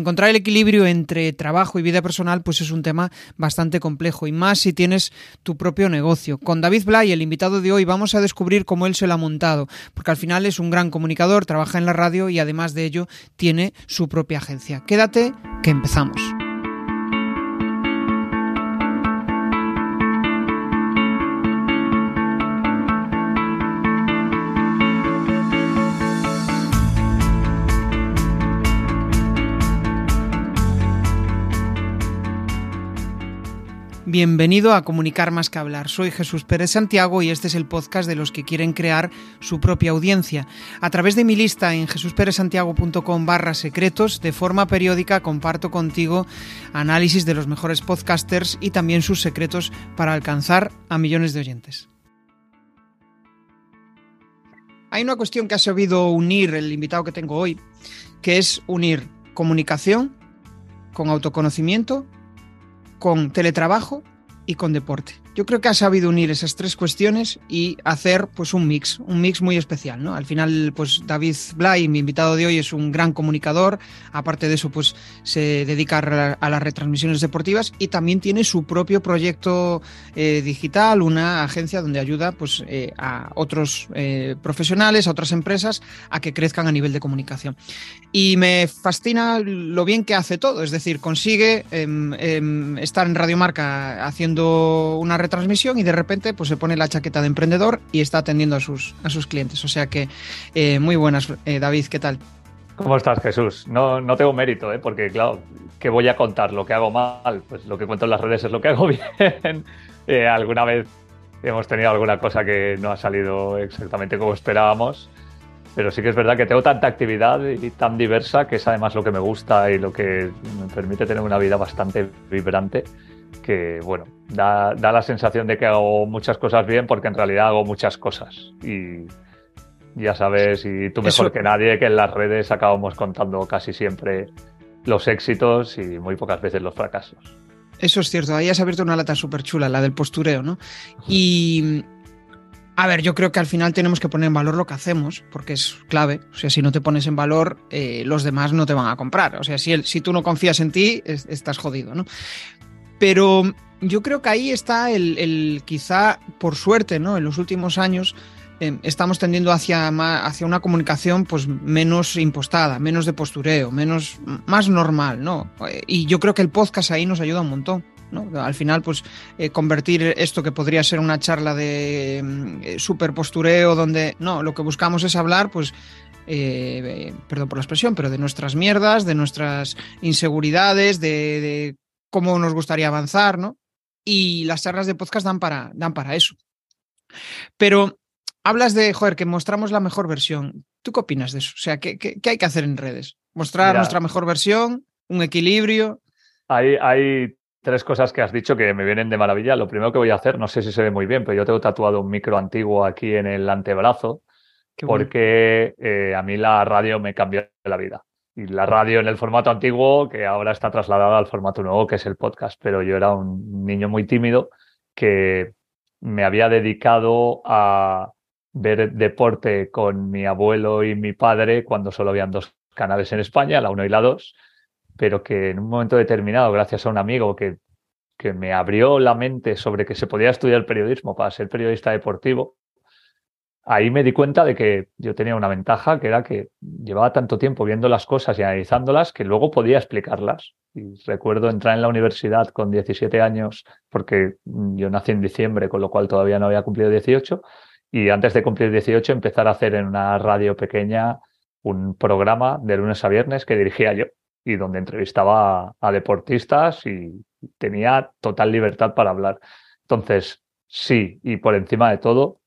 encontrar el equilibrio entre trabajo y vida personal pues es un tema bastante complejo y más si tienes tu propio negocio. Con David Blay, el invitado de hoy, vamos a descubrir cómo él se lo ha montado, porque al final es un gran comunicador, trabaja en la radio y además de ello tiene su propia agencia. Quédate que empezamos. Bienvenido a Comunicar más que hablar. Soy Jesús Pérez Santiago y este es el podcast de los que quieren crear su propia audiencia. A través de mi lista en jesusperezsantiago.com barra secretos, de forma periódica comparto contigo análisis de los mejores podcasters y también sus secretos para alcanzar a millones de oyentes. Hay una cuestión que ha sabido unir el invitado que tengo hoy, que es unir comunicación con autoconocimiento con teletrabajo y con deporte. Yo creo que ha sabido unir esas tres cuestiones y hacer pues un mix, un mix muy especial, ¿no? Al final, pues David Blay, mi invitado de hoy, es un gran comunicador, aparte de eso, pues se dedica a las retransmisiones deportivas y también tiene su propio proyecto eh, digital, una agencia donde ayuda pues eh, a otros eh, profesionales, a otras empresas a que crezcan a nivel de comunicación. Y me fascina lo bien que hace todo, es decir, consigue em, em, estar en Radio Marca haciendo una retransmisión y de repente pues se pone la chaqueta de emprendedor y está atendiendo a sus, a sus clientes. O sea que eh, muy buenas, eh, David, ¿qué tal? ¿Cómo estás, Jesús? No, no tengo mérito, ¿eh? porque claro, ¿qué voy a contar? ¿Lo que hago mal? Pues lo que cuento en las redes es lo que hago bien. Eh, alguna vez hemos tenido alguna cosa que no ha salido exactamente como esperábamos, pero sí que es verdad que tengo tanta actividad y tan diversa que es además lo que me gusta y lo que me permite tener una vida bastante vibrante que, bueno, da, la sensación de que hago muchas cosas bien porque en realidad hago muchas cosas. Y ya sabes, y tú mejor que nadie, que en las redes acabamos contando casi siempre los éxitos y muy pocas veces los fracasos. Eso es cierto, ahí has abierto una lata súper chula, la del postureo, ¿no? Y... A ver, yo creo que al final tenemos que poner en valor lo que hacemos, porque es clave. O sea, si no te pones en valor, eh, los demás no te van a comprar. O sea, si, el, si tú no confías en ti, estás jodido, ¿no? Pero yo creo que ahí está el, quizá por suerte, ¿no? En los últimos años em, estamos tendiendo hacia, hacia una comunicación pues menos impostada, menos de postureo, menos más normal, ¿no? Y yo creo que el podcast ahí nos ayuda un montón. ¿no? Al final, pues eh, convertir esto que podría ser una charla de em, eh, super postureo, donde no, lo que buscamos es hablar, pues eh, perdón por la expresión, pero de nuestras mierdas, de nuestras inseguridades, de, cómo nos gustaría avanzar, ¿no? Y las charlas de podcast dan para, dan para eso. Pero hablas de, joder, que mostramos la mejor versión. ¿Tú qué opinas de eso? O sea, ¿qué, hay que hacer en redes? ¿Mostrar nuestra mejor versión? ¿Un equilibrio? Hay, hay tres cosas que has dicho que me vienen de maravilla. Lo primero que voy a hacer, no sé si se ve muy bien, pero yo tengo tatuado un micro antiguo aquí en el antebrazo porque eh, a mí la radio me cambió la vida y la radio en el formato antiguo, que ahora está trasladada al formato nuevo, que es el podcast. Pero yo era un niño muy tímido que me había dedicado a ver deporte con mi abuelo y mi padre cuando solo habían dos canales en España, la 1 y la 2, pero que en un momento determinado, gracias a un amigo que, que me abrió la mente sobre que se podía estudiar periodismo para ser periodista deportivo, ahí me di cuenta de que yo tenía una ventaja, que era que llevaba tanto tiempo viendo las cosas y analizándolas que luego podía explicarlas. Recuerdo entrar en la universidad con 17 años, porque yo nací en diciembre, con lo cual todavía no había cumplido 18, y antes de cumplir 18 empezar a hacer en una radio pequeña un programa de lunes a viernes que dirigía yo y donde entrevistaba a, deportistas y tenía total libertad para hablar. Entonces, sí, y por encima de todo,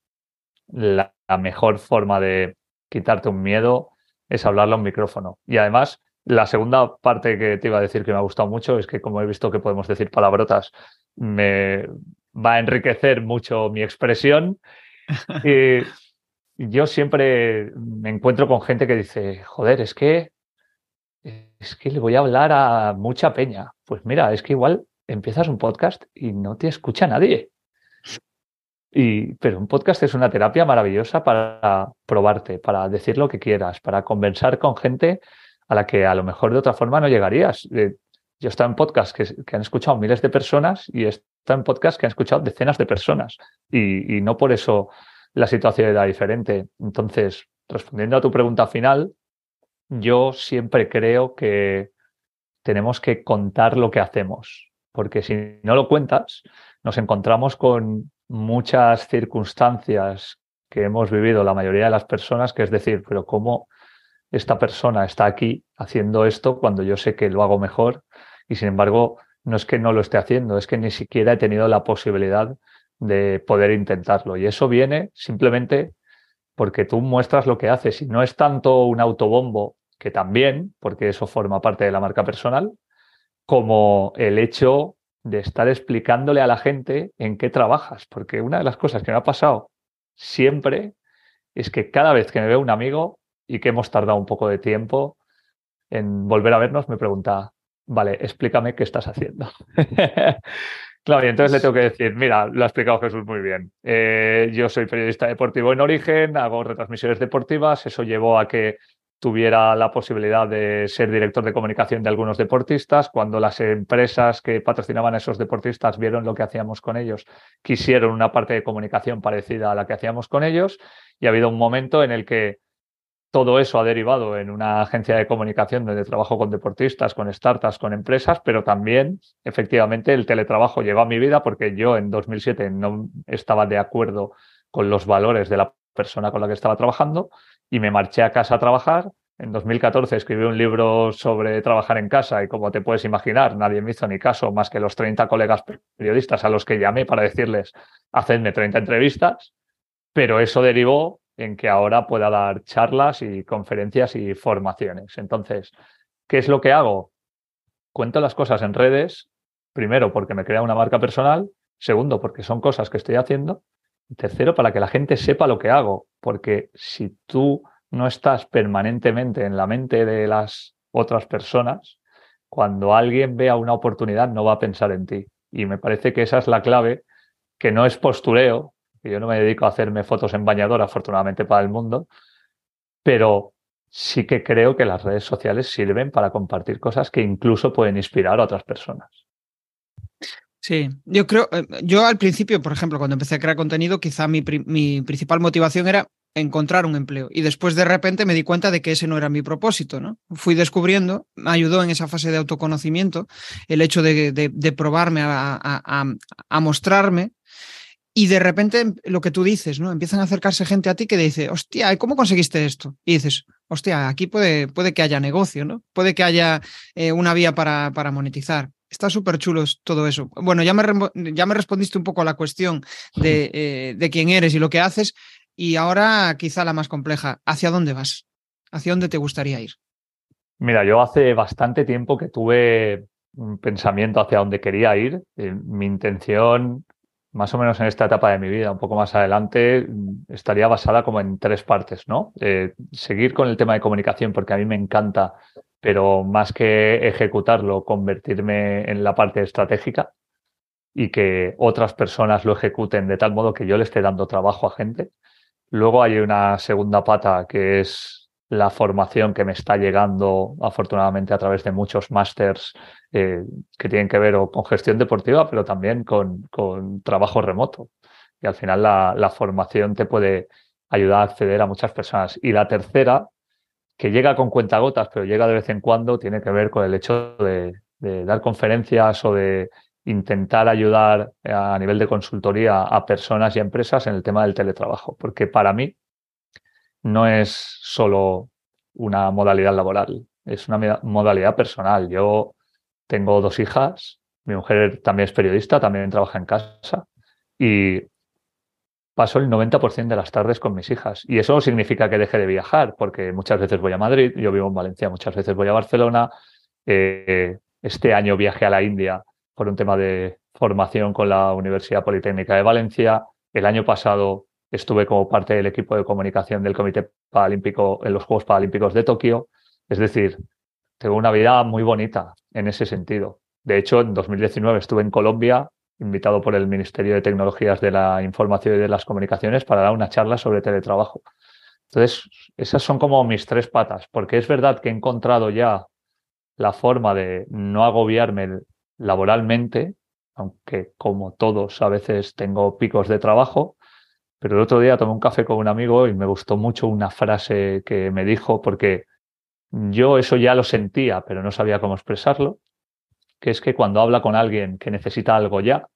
la, mejor forma de quitarte un miedo es hablarlo a un micrófono. Y además, la segunda parte que te iba a decir que me ha gustado mucho es que como he visto que podemos decir palabrotas, me va a enriquecer mucho mi expresión. Y yo siempre me encuentro con gente que dice, joder, es que es que le voy a hablar a mucha peña. Pues mira, es que igual empiezas un podcast y no te escucha nadie. Y, pero un podcast es una terapia maravillosa para probarte, para decir lo que quieras, para conversar con gente a la que a lo mejor de otra forma no llegarías. Eh, yo estoy en podcast que, han escuchado miles de personas y está en podcast que han escuchado decenas de personas y, y no por eso la situación era diferente. Entonces, respondiendo a tu pregunta final, yo siempre creo que tenemos que contar lo que hacemos, porque si no lo cuentas, nos encontramos con muchas circunstancias que hemos vivido la mayoría de las personas, que es decir, pero ¿cómo esta persona está aquí haciendo esto cuando yo sé que lo hago mejor? Y sin embargo, no es que no lo esté haciendo, es que ni siquiera he tenido la posibilidad de poder intentarlo. Y eso viene simplemente porque tú muestras lo que haces y no es tanto un autobombo, que también, porque eso forma parte de la marca personal, como el hecho de estar explicándole a la gente en qué trabajas. Porque una de las cosas que me ha pasado siempre es que cada vez que me veo un amigo y que hemos tardado un poco de tiempo en volver a vernos, me pregunta, vale, explícame qué estás haciendo. Claro, y entonces le tengo que decir, mira, lo ha explicado Jesús muy bien. Eh, yo soy periodista deportivo en origen, hago retransmisiones deportivas, eso llevó a que tuviera la posibilidad de ser director de comunicación de algunos deportistas. Cuando las empresas que patrocinaban a esos deportistas vieron lo que hacíamos con ellos, quisieron una parte de comunicación parecida a la que hacíamos con ellos. Y ha habido un momento en el que todo eso ha derivado en una agencia de comunicación donde trabajo con deportistas, con startups, con empresas, pero también efectivamente el teletrabajo llegó a mi vida porque yo en 2007 no estaba de acuerdo con los valores de la persona con la que estaba trabajando y me marché a casa a trabajar. En 2014 escribí un libro sobre trabajar en casa y como te puedes imaginar, nadie me hizo ni caso más que los 30 colegas periodistas a los que llamé para decirles, hacedme 30 entrevistas, pero eso derivó en que ahora pueda dar charlas y conferencias y formaciones. Entonces, ¿qué es lo que hago? Cuento las cosas en redes, primero porque me crea una marca personal, segundo porque son cosas que estoy haciendo, y tercero para que la gente sepa lo que hago, porque si tú no estás permanentemente en la mente de las otras personas, cuando alguien vea una oportunidad no va a pensar en ti. Y me parece que esa es la clave, que no es postureo, yo no me dedico a hacerme fotos en bañador, afortunadamente para el mundo, pero sí que creo que las redes sociales sirven para compartir cosas que incluso pueden inspirar a otras personas. Sí, yo creo, eh, yo al principio, por ejemplo, cuando empecé a crear contenido, quizá mi, mi, principal motivación era encontrar un empleo. Y después de repente me di cuenta de que ese no era mi propósito, ¿no? Fui descubriendo, me ayudó en esa fase de autoconocimiento el hecho de, probarme a, mostrarme y de repente lo que tú dices, ¿no? Empiezan a acercarse gente a ti que dice, hostia, ¿cómo conseguiste esto? Y dices, hostia, aquí puede, puede que haya negocio, ¿no? Puede que haya eh, una vía para monetizar. Está súper chulo todo eso. Bueno, ya me, ya me respondiste un poco a la cuestión de, eh, de quién eres y lo que haces. Y ahora quizá la más compleja, ¿hacia dónde vas? ¿Hacia dónde te gustaría ir? Mira, yo hace bastante tiempo que tuve un pensamiento hacia dónde quería ir. Eh, mi intención más o menos en esta etapa de mi vida, un poco más adelante, estaría basada como en tres partes, ¿no? Eh, seguir con el tema de comunicación, porque a mí me encanta, pero más que ejecutarlo, convertirme en la parte estratégica y que otras personas lo ejecuten de tal modo que yo le esté dando trabajo a gente. Luego hay una segunda pata que es la formación que me está llegando afortunadamente a través de muchos másters eh, que tienen que ver con gestión deportiva, pero también con, con trabajo remoto. Y al final la, la, formación te puede ayudar a acceder a muchas personas. Y la tercera, que llega con cuentagotas, pero llega de vez en cuando, tiene que ver con el hecho de, dar conferencias o de intentar ayudar a nivel de consultoría a personas y empresas en el tema del teletrabajo. Porque para mí, no es solo una modalidad laboral, es una modalidad personal. Yo tengo dos hijas, mi mujer también es periodista, también trabaja en casa y paso el 90% de las tardes con mis hijas. Y eso no significa que deje de viajar, porque muchas veces voy a Madrid, yo vivo en Valencia, muchas veces voy a Barcelona. Eh, este año viajé a la India por un tema de formación con la Universidad Politécnica de Valencia. El año pasado estuve como parte del equipo de comunicación del Comité Paralímpico en los Juegos Paralímpicos de Tokio. Es decir, tengo una vida muy bonita en ese sentido. De hecho, en 2019 estuve en Colombia, invitado por el Ministerio de Tecnologías de la Información y de las Comunicaciones para dar una charla sobre teletrabajo. Entonces, esas son como mis tres patas, porque es verdad que he encontrado ya la forma de no agobiarme laboralmente, aunque como todos a veces tengo picos de trabajo, pero el otro día tomé un café con un amigo y me gustó mucho una frase que me dijo, porque yo eso ya lo sentía, pero no sabía cómo expresarlo, que es que cuando habla con alguien que necesita algo ya,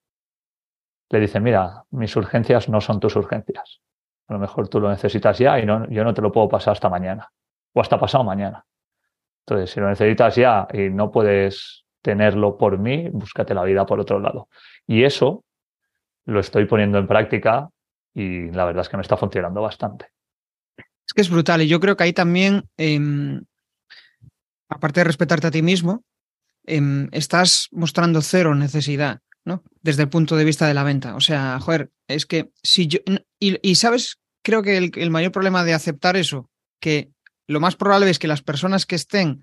le dice, mira, mis urgencias no son tus urgencias. A lo mejor tú lo necesitas ya y yo no te lo puedo pasar hasta mañana o hasta pasado mañana. Entonces, si lo necesitas ya y no puedes tenerlo por mí, búscate la vida por otro lado. Y eso lo estoy poniendo en práctica y la verdad es que me está funcionando bastante. Es que es brutal y yo creo que ahí también, em, aparte de respetarte a ti mismo, em, estás mostrando cero necesidad, Desde el punto de vista de la venta. O sea, joder, es que si yo... Y, sabes, creo que el mayor problema de aceptar eso, que lo más probable es que las personas que estén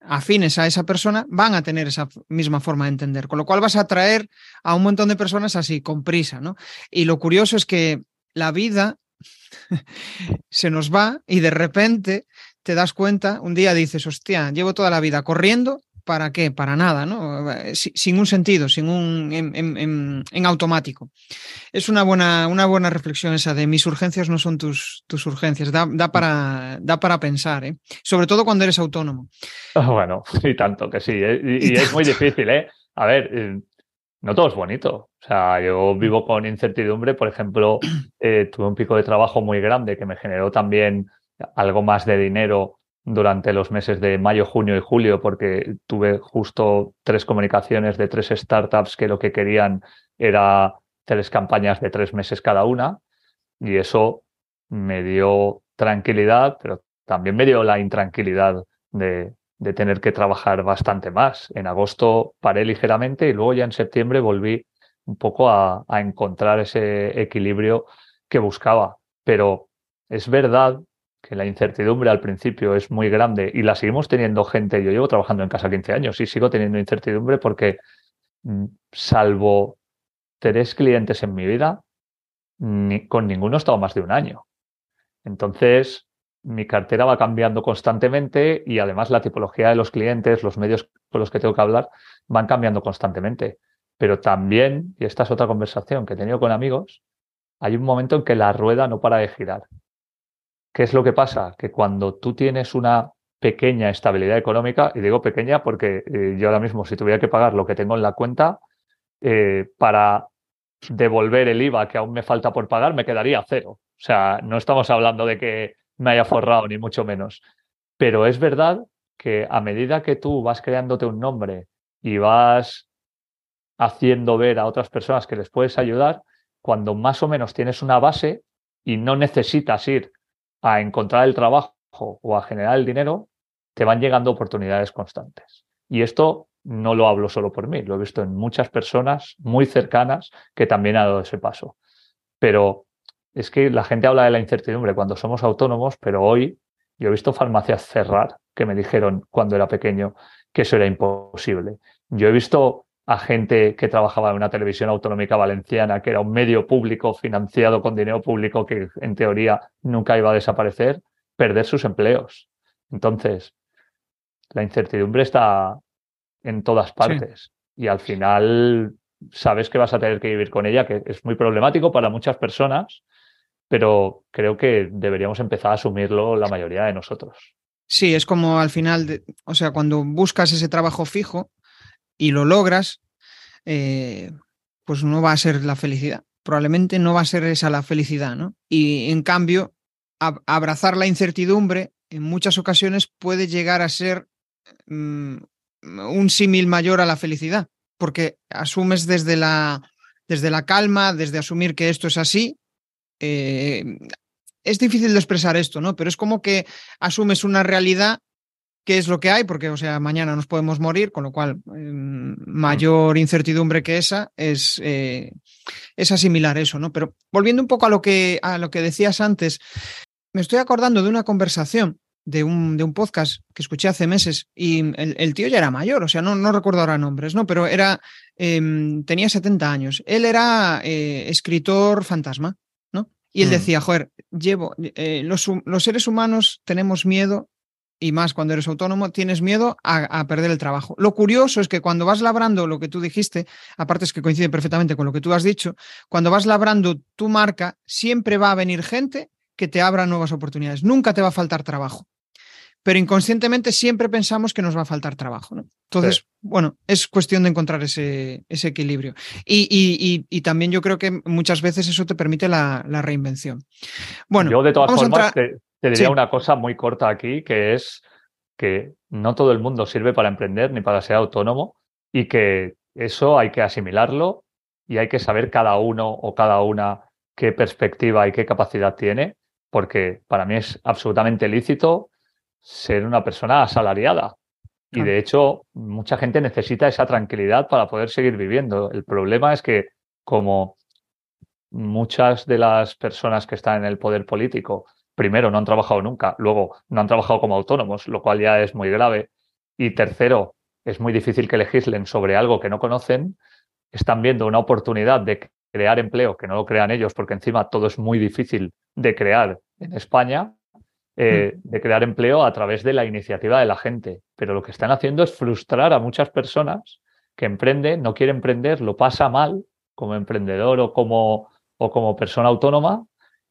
afines a esa persona van a tener esa misma forma de entender, con lo cual vas a atraer a un montón de personas así, con prisa, ¿no? Y lo curioso es que la vida se nos va y de repente te das cuenta, un día dices, hostia, llevo toda la vida corriendo ¿para qué? Para nada, ¿no? Eh, sin un sentido, sin un en, automático. Es una buena, una buena reflexión esa de mis urgencias no son tus, tus urgencias. Da, para, da para pensar, ¿eh? Sobre todo cuando eres autónomo. Ah, bueno, y tanto que sí. ¿eh? Y, es muy difícil, ¿eh? A ver, eh, no todo es bonito. O sea, yo vivo con incertidumbre. Por ejemplo, tuve un pico de trabajo muy grande que me generó también algo más de dinero durante los meses de mayo, junio y julio, porque tuve justo tres comunicaciones de tres startups que lo que querían era tres campañas de tres meses cada una. Y eso me dio tranquilidad, pero también me dio la intranquilidad de, de tener que trabajar bastante más. En agosto paré ligeramente y luego ya en septiembre volví un poco a, a encontrar ese equilibrio que buscaba. Pero es verdad que la incertidumbre al principio es muy grande y la seguimos teniendo gente. Yo llevo trabajando en casa 15 años y sigo teniendo incertidumbre porque, mm, salvo tres clientes en mi vida, ni, con ninguno he estado más de un año. Entonces, mi cartera va cambiando constantemente y además la tipología de los clientes, los medios con los que tengo que hablar, van cambiando constantemente. Pero también, y esta es otra conversación que he tenido con amigos, hay un momento en que la rueda no para de girar. ¿Qué es lo que pasa? Que cuando tú tienes una pequeña estabilidad económica, y digo pequeña porque eh, yo ahora mismo si tuviera que pagar lo que tengo en la cuenta, eh, para devolver el IVA que aún me falta por pagar, me quedaría cero. O sea, no estamos hablando de que me haya forrado, ni mucho menos. Pero es verdad que a medida que tú vas creándote un nombre y vas haciendo ver a otras personas que les puedes ayudar, cuando más o menos tienes una base y no necesitas ir a encontrar el trabajo o a generar el dinero, te van llegando oportunidades constantes. Y esto no lo hablo solo por mí, lo he visto en muchas personas muy cercanas que también han dado ese paso. Pero es que la gente habla de la incertidumbre cuando somos autónomos, pero hoy yo he visto farmacias cerrar que me dijeron cuando era pequeño que eso era imposible. Yo he visto a gente que trabajaba en una televisión autonómica valenciana, que era un medio público financiado con dinero público que en teoría nunca iba a desaparecer, perder sus empleos. Entonces, la incertidumbre está en todas partes y al final sabes que vas a tener que vivir con ella, que es muy problemático para muchas personas, pero creo que deberíamos empezar a asumirlo la mayoría de nosotros. Sí, es como al final, o sea, cuando buscas ese trabajo fijo, y lo logras, eh, pues no va a ser la felicidad. Probablemente no va a ser esa la felicidad, ¿no? Y en cambio, abrazar la incertidumbre en muchas ocasiones puede llegar a ser mm, un símil mayor a la felicidad, porque asumes desde la, desde la calma, desde asumir que esto es así. Eh, es difícil de expresar esto, ¿no? Pero es como que asumes una realidad qué es lo que hay, porque, o sea, mañana nos podemos morir, con lo cual em, mayor incertidumbre que esa es, eh, es asimilar eso, ¿no? Pero volviendo un poco a lo que, a lo que decías antes, me estoy acordando de una conversación de un, de un podcast que escuché hace meses y el, tío ya era mayor, o sea, no, no recuerdo ahora nombres, ¿no? Pero era, em, tenía 70 años. Él era eh, escritor fantasma, ¿no? Y él mm. decía, joder, llevo, eh, los, los, seres humanos tenemos miedo, y más cuando eres autónomo, tienes miedo a, perder el trabajo. Lo curioso es que cuando vas labrando lo que tú dijiste, aparte es que coincide perfectamente con lo que tú has dicho, cuando vas labrando tu marca, siempre va a venir gente que te abra nuevas oportunidades. Nunca te va a faltar trabajo pero inconscientemente siempre pensamos que nos va a faltar trabajo. ¿no? Entonces, bueno, es cuestión de encontrar ese, ese equilibrio. Y, también yo creo que muchas veces eso te permite la, reinvención. Bueno, yo de todas formas te, diría una cosa muy corta aquí, que es que no todo el mundo sirve para emprender ni para ser autónomo y que eso hay que asimilarlo y hay que saber cada uno o cada una qué perspectiva y qué capacidad tiene, porque para mí es absolutamente lícito ser una persona asalariada. Y de hecho, mucha gente necesita esa tranquilidad para poder seguir viviendo. El problema es que como muchas de las personas que están en el poder político, primero, no han trabajado nunca, luego, no han trabajado como autónomos, lo cual ya es muy grave, y tercero, es muy difícil que legislen sobre algo que no conocen, están viendo una oportunidad de crear empleo, que no lo crean ellos, porque encima todo es muy difícil de crear en España, eh, mm. de crear empleo a través de la iniciativa de la gente. Pero lo que están haciendo es frustrar a muchas personas que emprenden, no quieren emprender, lo pasa mal como emprendedor o como, o como persona autónoma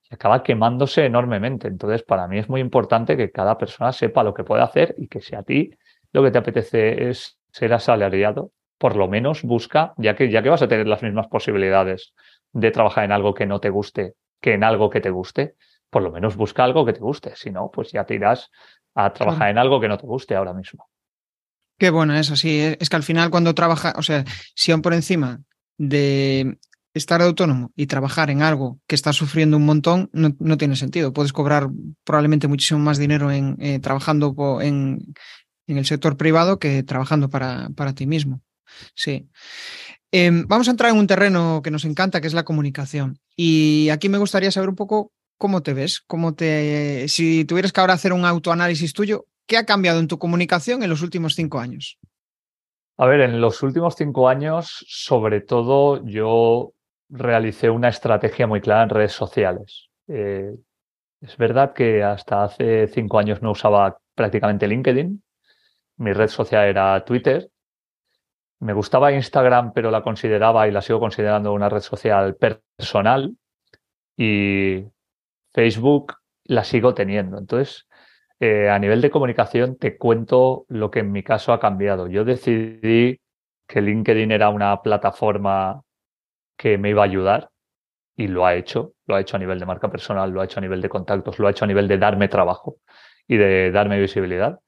y acaba quemándose enormemente. Entonces, para mí es muy importante que cada persona sepa lo que puede hacer y que si a ti lo que te apetece es ser asalariado, por lo menos busca, ya que, ya que vas a tener las mismas posibilidades de trabajar en algo que no te guste que en algo que te guste, por lo menos busca algo que te guste. Si no, pues ya te irás a trabajar en algo que no te guste ahora mismo. Qué bueno es así. Es que al final cuando trabaja, o sea, si aún por encima de estar autónomo y trabajar en algo que está sufriendo un montón, no, tiene sentido. Puedes cobrar probablemente muchísimo más dinero en, eh, trabajando en, en, el sector privado que trabajando para, para ti mismo. Sí. Em, vamos a entrar en un terreno que nos encanta, que es la comunicación. Y aquí me gustaría saber un poco ¿cómo te ves? ¿Cómo te, si tuvieras que ahora hacer un autoanálisis tuyo, ¿qué ha cambiado en tu comunicación en los últimos cinco años? A ver, en los últimos cinco años, sobre todo, yo realicé una estrategia muy clara en redes sociales. Eh, es verdad que hasta hace cinco años no usaba prácticamente LinkedIn. Mi red social era Twitter. Me gustaba Instagram, pero la consideraba y la sigo considerando una red social personal. Y Facebook la sigo teniendo. Entonces, eh, a nivel de comunicación, te cuento lo que en mi caso ha cambiado. Yo decidí que LinkedIn era una plataforma que me iba a ayudar y lo ha hecho. Lo ha hecho a nivel de marca personal, lo ha hecho a nivel de contactos, lo ha hecho a nivel de darme trabajo y de darme visibilidad.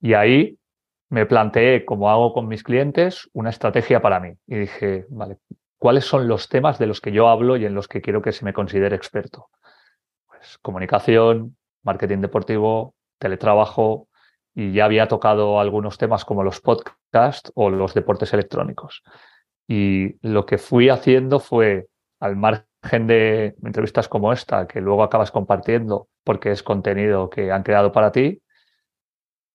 Y ahí me planteé, como hago con mis clientes, una estrategia para mí. Y dije, vale, ¿cuáles son los temas de los que yo hablo y en los que quiero que se me considere experto? Pues, comunicación, marketing deportivo, teletrabajo y ya había tocado algunos temas como los podcasts o los deportes electrónicos. Y lo que fui haciendo fue, al margen de entrevistas como esta, que luego acabas compartiendo porque es contenido que han creado para ti,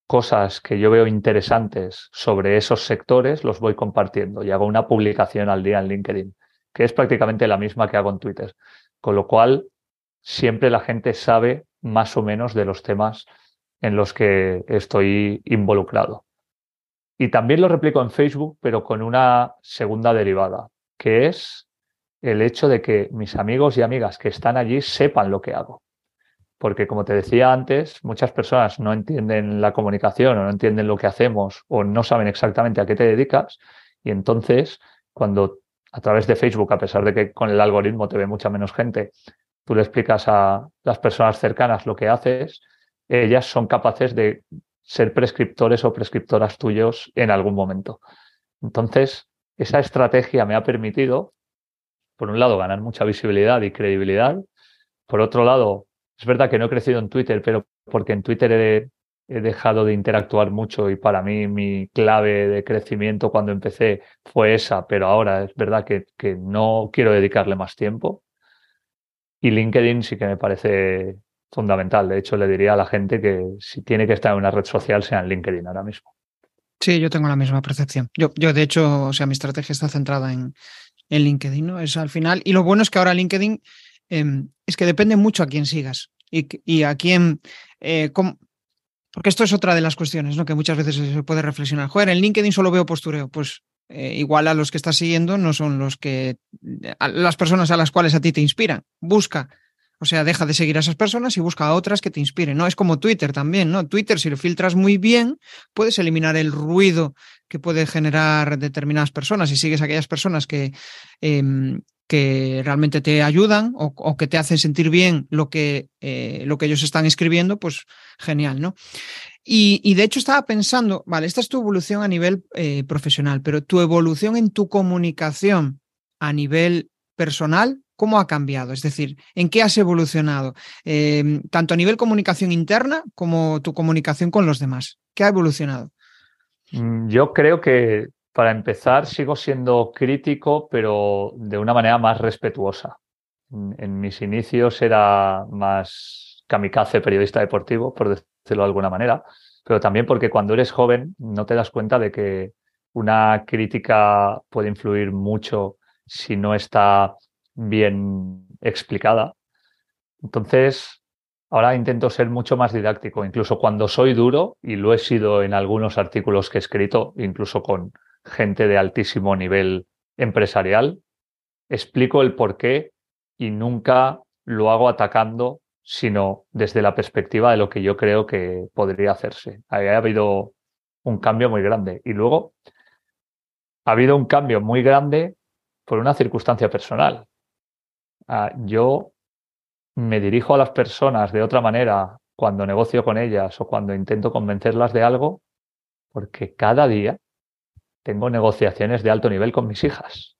cosas que yo veo interesantes sobre esos sectores, los voy compartiendo y hago una publicación al día en LinkedIn, que es prácticamente la misma que hago en Twitter. Con lo cual, siempre la gente sabe más o menos de los temas en los que estoy involucrado. Y también lo replico en Facebook, pero con una segunda derivada, que es el hecho de que mis amigos y amigas que están allí sepan lo que hago. Porque como te decía antes, muchas personas no entienden la comunicación o no entienden lo que hacemos o no saben exactamente a qué te dedicas. Y entonces, cuando a través de Facebook, a pesar de que con el algoritmo te ve mucha menos gente, tú le explicas a las personas cercanas lo que haces, ellas son capaces de ser prescriptores o prescriptoras tuyos en algún momento. Entonces, esa estrategia me ha permitido, por un lado, ganar mucha visibilidad y credibilidad. Por otro lado, es verdad que no he crecido en Twitter, pero porque en Twitter he, dejado de interactuar mucho y para mí mi clave de crecimiento cuando empecé fue esa, pero ahora es verdad que no quiero dedicarle más tiempo. Y LinkedIn sí que me parece fundamental. De hecho, le diría a la gente que si tiene que estar en una red social, sea en LinkedIn ahora mismo. Sí, yo tengo la misma percepción. Yo, yo de hecho, o sea, mi estrategia está centrada en, en LinkedIn, ¿no? Es al final. Y lo bueno es que ahora LinkedIn em, es que depende mucho a quién sigas y, a quién... Eh, porque esto es otra de las cuestiones, ¿no? Que muchas veces se puede reflexionar. Joder, en LinkedIn solo veo postureo. Pues eh, igual a los que estás siguiendo no son los que las personas a las cuales a ti te inspiran. Busca, o sea, deja de seguir a esas personas y busca a otras que te inspiren. No es como Twitter también, ¿no? Twitter, si lo filtras muy bien, puedes eliminar el ruido que puede generar determinadas personas y sigues a aquellas personas que, em, que realmente te ayudan o, que te hacen sentir bien lo que, eh, lo que ellos están escribiendo, pues genial, ¿no? Y, de hecho estaba pensando, vale, esta es tu evolución a nivel eh, profesional, pero tu evolución en tu comunicación a nivel personal, ¿cómo ha cambiado? Es decir, ¿en qué has evolucionado? Em, tanto a nivel comunicación interna como tu comunicación con los demás. ¿Qué ha evolucionado? Mm, yo creo que para empezar sigo siendo crítico, pero de una manera más respetuosa. En mis inicios era más kamikaze periodista deportivo, por decirlo de alguna manera, pero también porque cuando eres joven no te das cuenta de que una crítica puede influir mucho si no está bien explicada. Entonces, ahora intento ser mucho más didáctico, incluso cuando soy duro, y lo he sido en algunos artículos que he escrito, incluso con gente de altísimo nivel empresarial, explico el por qué y nunca lo hago atacando sino desde la perspectiva de lo que yo creo que podría hacerse. Ha habido un cambio muy grande. Y luego ha habido un cambio muy grande por una circunstancia personal. Ah, yo me dirijo a las personas de otra manera cuando negocio con ellas o cuando intento convencerlas de algo, porque cada día tengo negociaciones de alto nivel con mis hijas.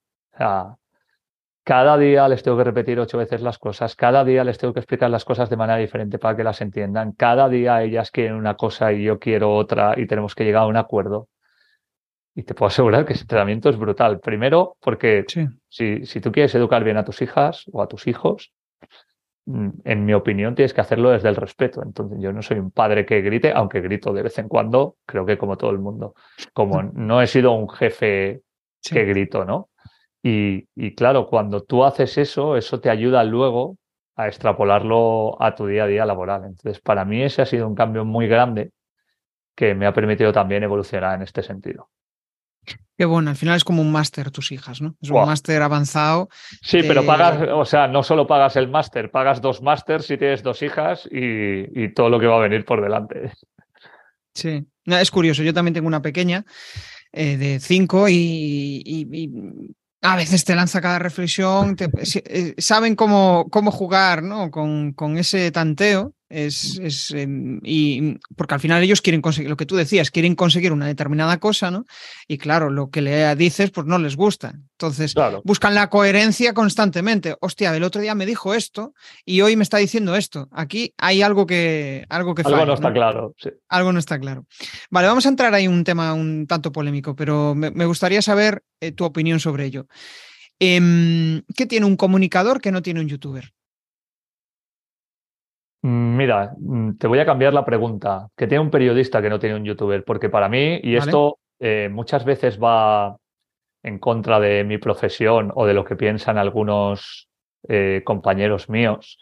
Cada día les tengo que repetir ocho veces las cosas, cada día les tengo que explicar las cosas de manera diferente para que las entiendan, cada día ellas quieren una cosa y yo quiero otra y tenemos que llegar a un acuerdo. Y te puedo asegurar que ese entrenamiento es brutal. Primero, porque si, si tú quieres educar bien a tus hijas o a tus hijos, en mi opinión, tienes que hacerlo desde el respeto. Entonces, yo no soy un padre que grite, aunque grito de vez en cuando, creo que como todo el mundo. Como no he sido un jefe que grito, ¿no? Y, claro, cuando tú haces eso, eso te ayuda luego a extrapolarlo a tu día a día laboral. Entonces, para mí ese ha sido un cambio muy grande que me ha permitido también evolucionar en este sentido. Qué bueno, al final es como un máster tus hijas, ¿no? Es un máster avanzado. Sí, pero pagas, o sea, no solo pagas el máster, pagas dos másters si tienes dos hijas y, todo lo que va a venir por delante. Sí, es curioso, yo también tengo una pequeña eh, de cinco y, a veces te lanza cada reflexión, eh, saben cómo, cómo jugar ¿no? con, con ese tanteo es, es em, y porque al final ellos quieren conseguir, lo que tú decías, quieren conseguir una determinada cosa, ¿no? Y claro, lo que le dices, pues no les gusta. Entonces, buscan la coherencia constantemente. Hostia, el otro día me dijo esto y hoy me está diciendo esto. Aquí hay algo que algo que Algo no está claro. Algo no está claro. Vale, vamos a entrar ahí un tema un tanto polémico, pero me, gustaría saber eh, tu opinión sobre ello. Em, ¿Qué tiene un comunicador que no tiene un youtuber? Mm, mira, mm, te voy a cambiar la pregunta. ¿Qué tiene un periodista que no tiene un youtuber? Porque para mí, y esto eh, muchas veces va en contra de mi profesión o de lo que piensan algunos eh, compañeros míos,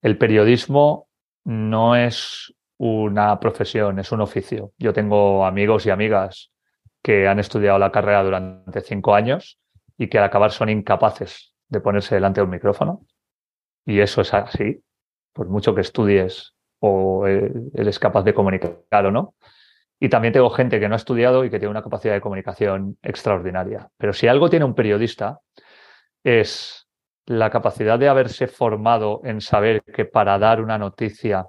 el periodismo no es una profesión, es un oficio. Yo tengo amigos y amigas que han estudiado la carrera durante cinco años y que al acabar son incapaces de ponerse delante de un micrófono. Y eso es así por mucho que estudies o eres capaz de comunicar o no. Y también tengo gente que no ha estudiado y que tiene una capacidad de comunicación extraordinaria. Pero si algo tiene un periodista es la capacidad de haberse formado en saber que para dar una noticia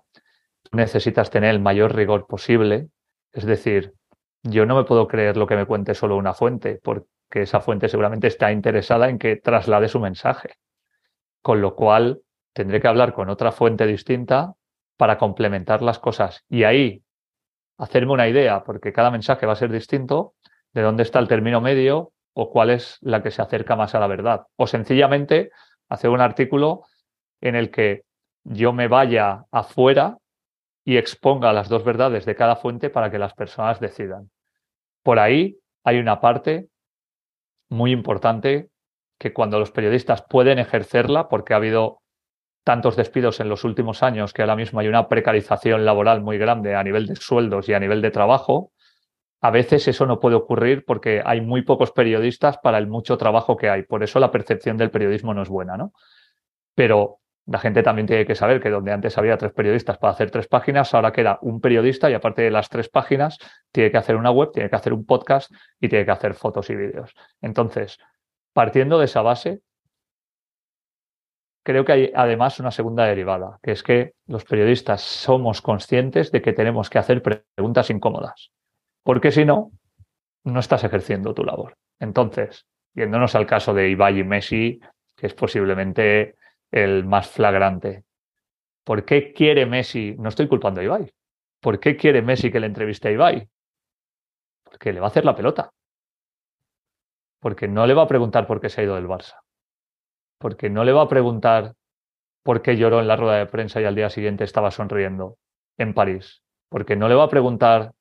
necesitas tener el mayor rigor posible. Es decir, yo no me puedo creer lo que me cuente solo una fuente, porque esa fuente seguramente está interesada en que traslade su mensaje. Con lo cual, tendré que hablar con otra fuente distinta para complementar las cosas. Y ahí hacerme una idea, porque cada mensaje va a ser distinto, de dónde está el término medio o cuál es la que se acerca más a la verdad. O sencillamente hacer un artículo en el que yo me vaya afuera y exponga las dos verdades de cada fuente para que las personas decidan. Por ahí hay una parte muy importante que cuando los periodistas pueden ejercerla, porque ha habido tantos despidos en los últimos años que ahora mismo hay una precarización laboral muy grande a nivel de sueldos y a nivel de trabajo, a veces eso no puede ocurrir porque hay muy pocos periodistas para el mucho trabajo que hay. Por eso la percepción del periodismo no es buena, ¿no? Pero la gente también tiene que saber que donde antes había tres periodistas para hacer tres páginas, ahora queda un periodista y aparte de las tres páginas, tiene que hacer una web, tiene que hacer un podcast y tiene que hacer fotos y vídeos. Entonces, partiendo de esa base, creo que hay además una segunda derivada, que es que los periodistas somos conscientes de que tenemos que hacer preguntas incómodas, porque si no, no estás ejerciendo tu labor. Entonces, yéndonos al caso de Ibai y Messi, que es posiblemente el más flagrante. ¿Por qué quiere Messi? No estoy culpando a Ibai. ¿Por qué quiere Messi que le entreviste a Ibai? Porque le va a hacer la pelota. Porque no le va a preguntar por qué se ha ido del Barça porque no le va a preguntar por qué lloró en la rueda de prensa y al día siguiente estaba sonriendo en París, porque no le va a preguntar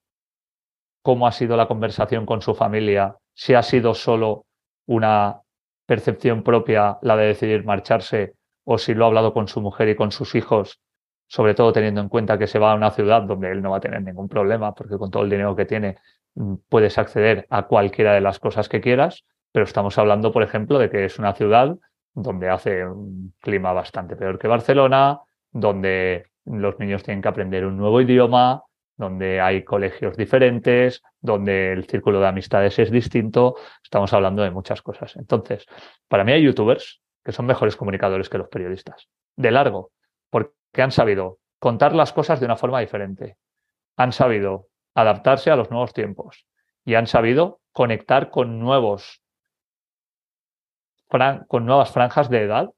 cómo ha sido la conversación con su familia, si ha sido solo una percepción propia la de decidir marcharse o si lo ha hablado con su mujer y con sus hijos, sobre todo teniendo en cuenta que se va a una ciudad donde él no va a tener ningún problema, porque con todo el dinero que tiene mm, puedes acceder a cualquiera de las cosas que quieras, pero estamos hablando, por ejemplo, de que es una ciudad donde hace un clima bastante peor que Barcelona, donde los niños tienen que aprender un nuevo idioma, donde hay colegios diferentes, donde el círculo de amistades es distinto. Estamos hablando de muchas cosas. Entonces, para mí hay youtubers que son mejores comunicadores que los periodistas, de largo, porque han sabido contar las cosas de una forma diferente, han sabido adaptarse a los nuevos tiempos y han sabido conectar con nuevos con nuevas franjas de edad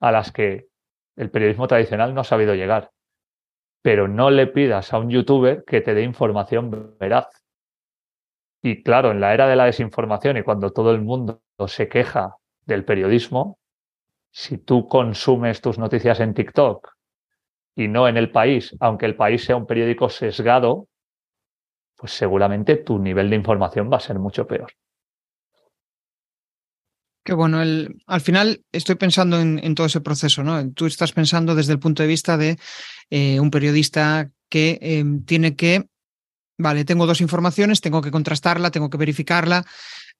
a las que el periodismo tradicional no ha sabido llegar. Pero no le pidas a un youtuber que te dé información veraz. Y claro, en la era de la desinformación y cuando todo el mundo se queja del periodismo, si tú consumes tus noticias en TikTok y no en el país, aunque el país sea un periódico sesgado, pues seguramente tu nivel de información va a ser mucho peor. Que bueno, el, al final estoy pensando en, todo ese proceso, ¿no? Tú estás pensando desde el punto de vista de eh, un periodista que em, tiene que, vale, tengo dos informaciones, tengo que contrastarla, tengo que verificarla,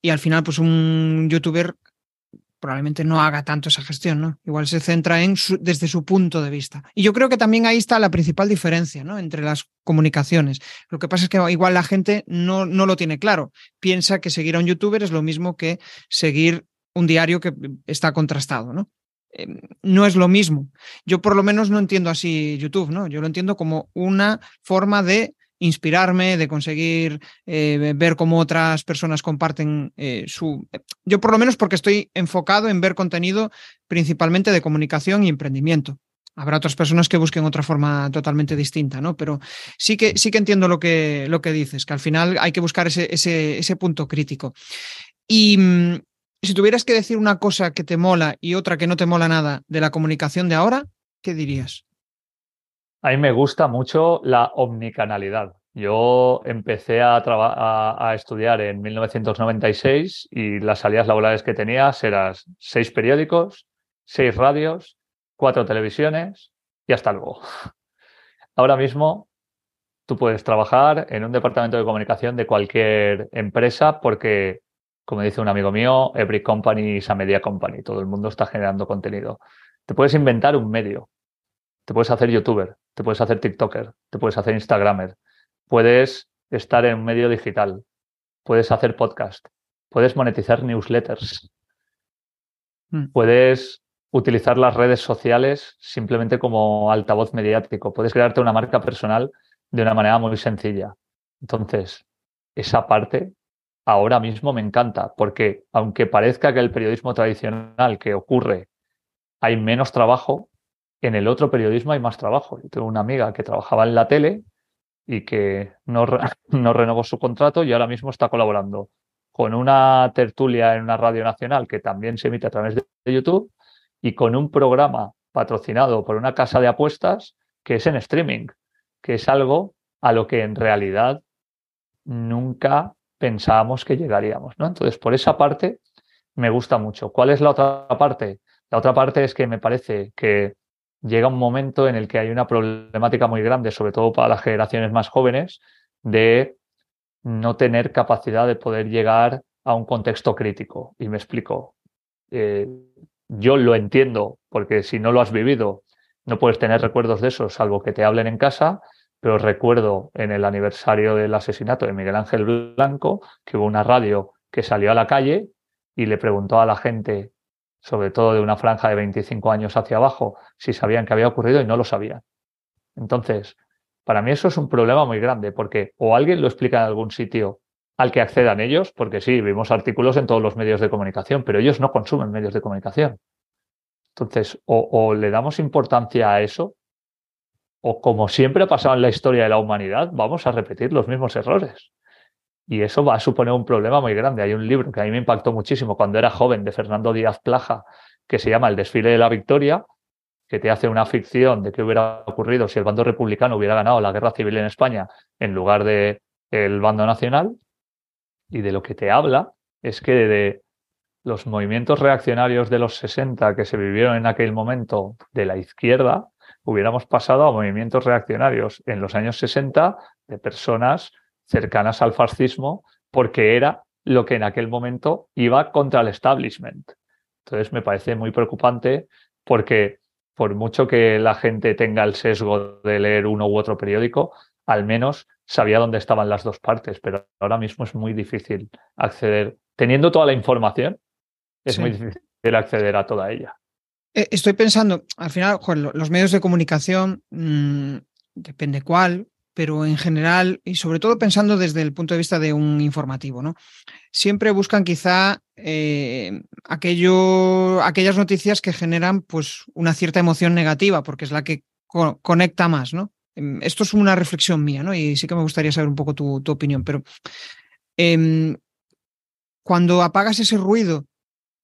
y al final, pues un youtuber probablemente no haga tanto esa gestión, ¿no? Igual se centra en desde su punto de vista. Y yo creo que también ahí está la principal diferencia, ¿no? Entre las comunicaciones. Lo que pasa es que igual la gente no, no lo tiene claro. Piensa que seguir a un youtuber es lo mismo que seguir un diario que está contrastado, ¿no? Em, no es lo mismo. Yo por lo menos no entiendo así YouTube, ¿no? Yo lo entiendo como una forma de inspirarme, de conseguir eh, ver cómo otras personas comparten eh, su... Yo por lo menos porque estoy enfocado en ver contenido principalmente de comunicación y emprendimiento. Habrá otras personas que busquen otra forma totalmente distinta, ¿no? Pero sí que, sí que entiendo lo que, lo que dices, que al final hay que buscar ese, ese, ese punto crítico. Y, mm, si tuvieras que decir una cosa que te mola y otra que no te mola nada de la comunicación de ahora, ¿qué dirías? A mí me gusta mucho la omnicanalidad. Yo empecé a, estudiar en 1996 y las salidas laborales que tenía eran seis periódicos, seis radios, cuatro televisiones y hasta luego. Ahora mismo tú puedes trabajar en un departamento de comunicación de cualquier empresa porque como dice un amigo mío, every company is a media company. Todo el mundo está generando contenido. Te puedes inventar un medio. Te puedes hacer youtuber, te puedes hacer TikToker, te puedes hacer Instagramer, puedes estar en un medio digital, puedes hacer podcast, puedes monetizar newsletters, mm. puedes utilizar las redes sociales simplemente como altavoz mediático, puedes crearte una marca personal de una manera muy sencilla. Entonces, esa parte ahora mismo me encanta, porque aunque parezca que el periodismo tradicional que ocurre hay menos trabajo, en el otro periodismo hay más trabajo. Yo tengo una amiga que trabajaba en la tele y que no, no renovó su contrato y ahora mismo está colaborando con una tertulia en una radio nacional que también se emite a través de YouTube y con un programa patrocinado por una casa de apuestas que es en streaming, que es algo a lo que en realidad nunca pensábamos que llegaríamos. ¿no? Entonces, por esa parte me gusta mucho. ¿Cuál es la otra parte? La otra parte es que me parece que llega un momento en el que hay una problemática muy grande, sobre todo para las generaciones más jóvenes, de no tener capacidad de poder llegar a un contexto crítico. Y me explico. Eh, yo lo entiendo, porque si no lo has vivido, no puedes tener recuerdos de eso, salvo que te hablen en casa, pero recuerdo en el aniversario del asesinato de Miguel Ángel Blanco que hubo una radio que salió a la calle y le preguntó a la gente, sobre todo de una franja de 25 años hacia abajo, si sabían que había ocurrido y no lo sabían. Entonces, para mí eso es un problema muy grande, porque o alguien lo explica en algún sitio al que accedan ellos, porque sí, vimos artículos en todos los medios de comunicación, pero ellos no consumen medios de comunicación. Entonces, o, le damos importancia a eso, o como siempre ha pasado en la historia de la humanidad, vamos a repetir los mismos errores. Y eso va a suponer un problema muy grande. Hay un libro que a mí me impactó muchísimo cuando era joven de Fernando Díaz Plaja, que se llama El desfile de la victoria, que te hace una ficción de qué hubiera ocurrido si el bando republicano hubiera ganado la guerra civil en España en lugar de el bando nacional. Y de lo que te habla es que de los movimientos reaccionarios de los 60 que se vivieron en aquel momento de la izquierda, hubiéramos pasado a movimientos reaccionarios en los años 60 de personas cercanas al fascismo, porque era lo que en aquel momento iba contra el establishment. Entonces me parece muy preocupante porque por mucho que la gente tenga el sesgo de leer uno u otro periódico, al menos sabía dónde estaban las dos partes, pero ahora mismo es muy difícil acceder. Teniendo toda la información, es muy difícil acceder a toda ella. Eh, estoy pensando, al final, los medios de comunicación, mm, depende cuál, pero en general, y sobre todo pensando desde el punto de vista de un informativo, ¿no? Siempre buscan quizá eh, aquello, aquellas noticias que generan pues, una cierta emoción negativa, porque es la que conecta más, ¿no? Em, esto es una reflexión mía, ¿no? Y sí que me gustaría saber un poco tu, opinión, pero em, cuando apagas ese ruido,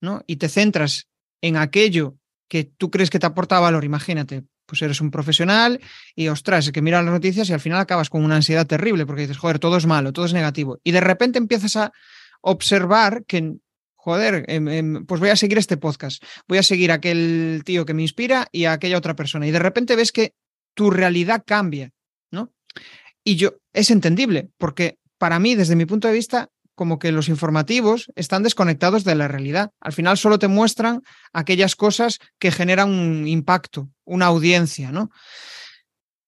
¿no? Y te centras en aquello que tú crees que te aporta valor, imagínate, pues eres un profesional y ostras, es que miras las noticias y al final acabas con una ansiedad terrible porque dices, joder, todo es malo, todo es negativo. Y de repente empiezas a observar que, joder, em, em, pues voy a seguir este podcast, voy a seguir a aquel tío que me inspira y a aquella otra persona. Y de repente ves que tu realidad cambia, ¿no? Y yo, es entendible, porque para mí, desde mi punto de vista, como que los informativos están desconectados de la realidad. Al final solo te muestran aquellas cosas que generan un impacto, una audiencia, ¿no?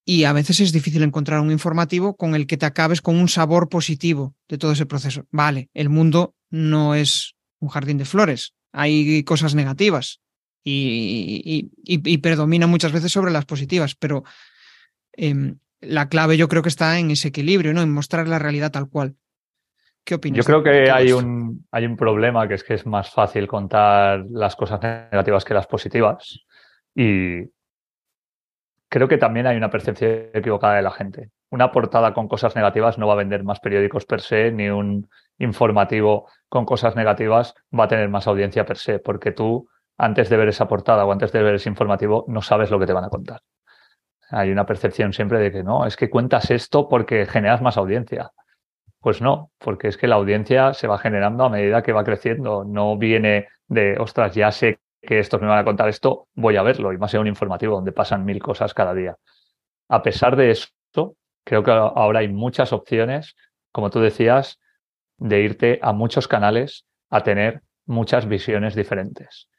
Y a veces es difícil encontrar un informativo con el que te acabes con un sabor positivo de todo ese proceso. Vale, el mundo no es un jardín de flores, hay cosas negativas y, y, predomina muchas veces sobre las positivas, pero em, la clave yo creo que está en ese equilibrio, ¿no? En mostrar la realidad tal cual. ¿Qué opinas? Yo creo que hay un, hay un problema que es que es más fácil contar las cosas negativas que las positivas. Y creo que también hay una percepción equivocada de la gente. Una portada con cosas negativas no va a vender más periódicos per se, ni un informativo con cosas negativas va a tener más audiencia per se, porque tú antes de ver esa portada o antes de ver ese informativo no sabes lo que te van a contar. Hay una percepción siempre de que no, es que cuentas esto porque generas más audiencia. Pues no, porque es que la audiencia se va generando a medida que va creciendo. No viene de, ostras, ya sé que estos me van a contar esto, voy a verlo. Y más en un informativo donde pasan mil cosas cada día. A pesar de eso, creo que ahora hay muchas opciones, como tú decías, de irte a muchos canales a tener muchas visiones diferentes.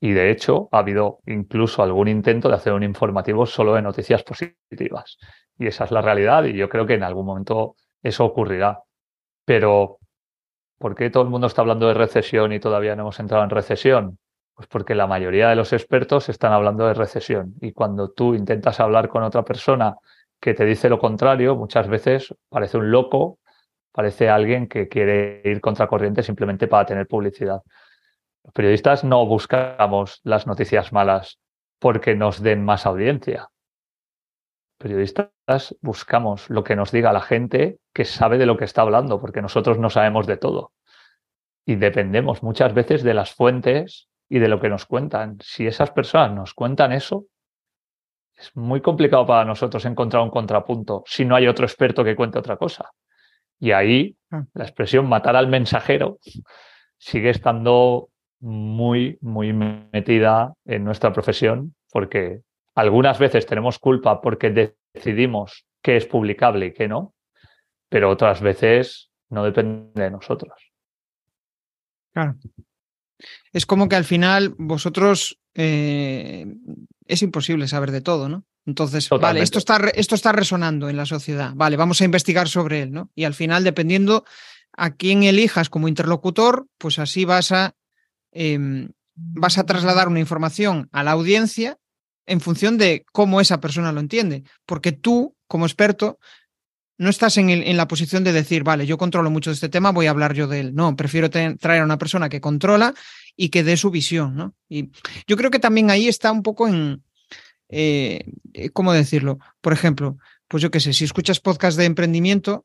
Y de hecho, ha habido incluso algún intento de hacer un informativo solo de noticias positivas. Y esa es la realidad y yo creo que en algún momento eso ocurrirá. Pero, ¿por qué todo el mundo está hablando de recesión y todavía no hemos entrado en recesión? Pues porque la mayoría de los expertos están hablando de recesión. Y cuando tú intentas hablar con otra persona que te dice lo contrario, muchas veces parece un loco, parece alguien que quiere ir contracorriente simplemente para tener publicidad. Los periodistas no buscamos las noticias malas porque nos den más audiencia periodistas buscamos lo que nos diga la gente que sabe de lo que está hablando, porque nosotros no sabemos de todo. Y dependemos muchas veces de las fuentes y de lo que nos cuentan. Si esas personas nos cuentan eso, es muy complicado para nosotros encontrar un contrapunto si no hay otro experto que cuente otra cosa. Y ahí ah. la expresión matar al mensajero sigue estando muy, muy metida en nuestra profesión porque algunas veces tenemos culpa porque decidimos qué es publicable y qué no, pero otras veces no depende de nosotros. Claro. Es como que al final vosotros eh, es imposible saber de todo, ¿no? Entonces, vale, esto está, esto está resonando en la sociedad. Vale, vamos a investigar sobre él, ¿no? Y al final, dependiendo a quién elijas como interlocutor, pues así vas a, em, vas a trasladar una información a la audiencia en función de cómo esa persona lo entiende. Porque tú, como experto, no estás en, la posición de decir, vale, yo controlo mucho de este tema, voy a hablar yo de él. No, prefiero traer a una persona que controla y que dé su visión, ¿no? Y yo creo que también ahí está un poco en, eh, eh, ¿cómo decirlo? Por ejemplo, pues yo qué sé, si escuchas podcast de emprendimiento,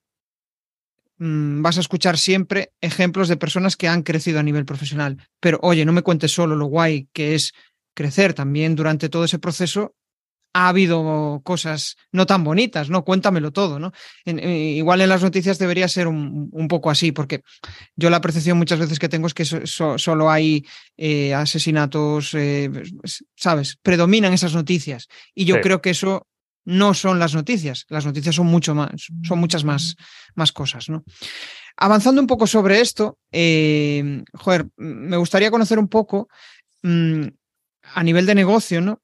mm, vas a escuchar siempre ejemplos de personas que han crecido a nivel profesional. Pero oye, no me cuentes solo lo guay que es crecer, también durante todo ese proceso ha habido cosas no tan bonitas, ¿no? Cuéntamelo todo, ¿no? Eh, igual en las noticias debería ser un, poco así, porque yo la percepción muchas veces que tengo es que solo hay eh, asesinatos, eh, ¿sabes? Predominan esas noticias. Y yo creo que eso no son las noticias. Las noticias son mucho más, son muchas más, más cosas, ¿no? Avanzando un poco sobre esto, joder, me gustaría conocer un poco mm, a nivel de negocio, ¿no?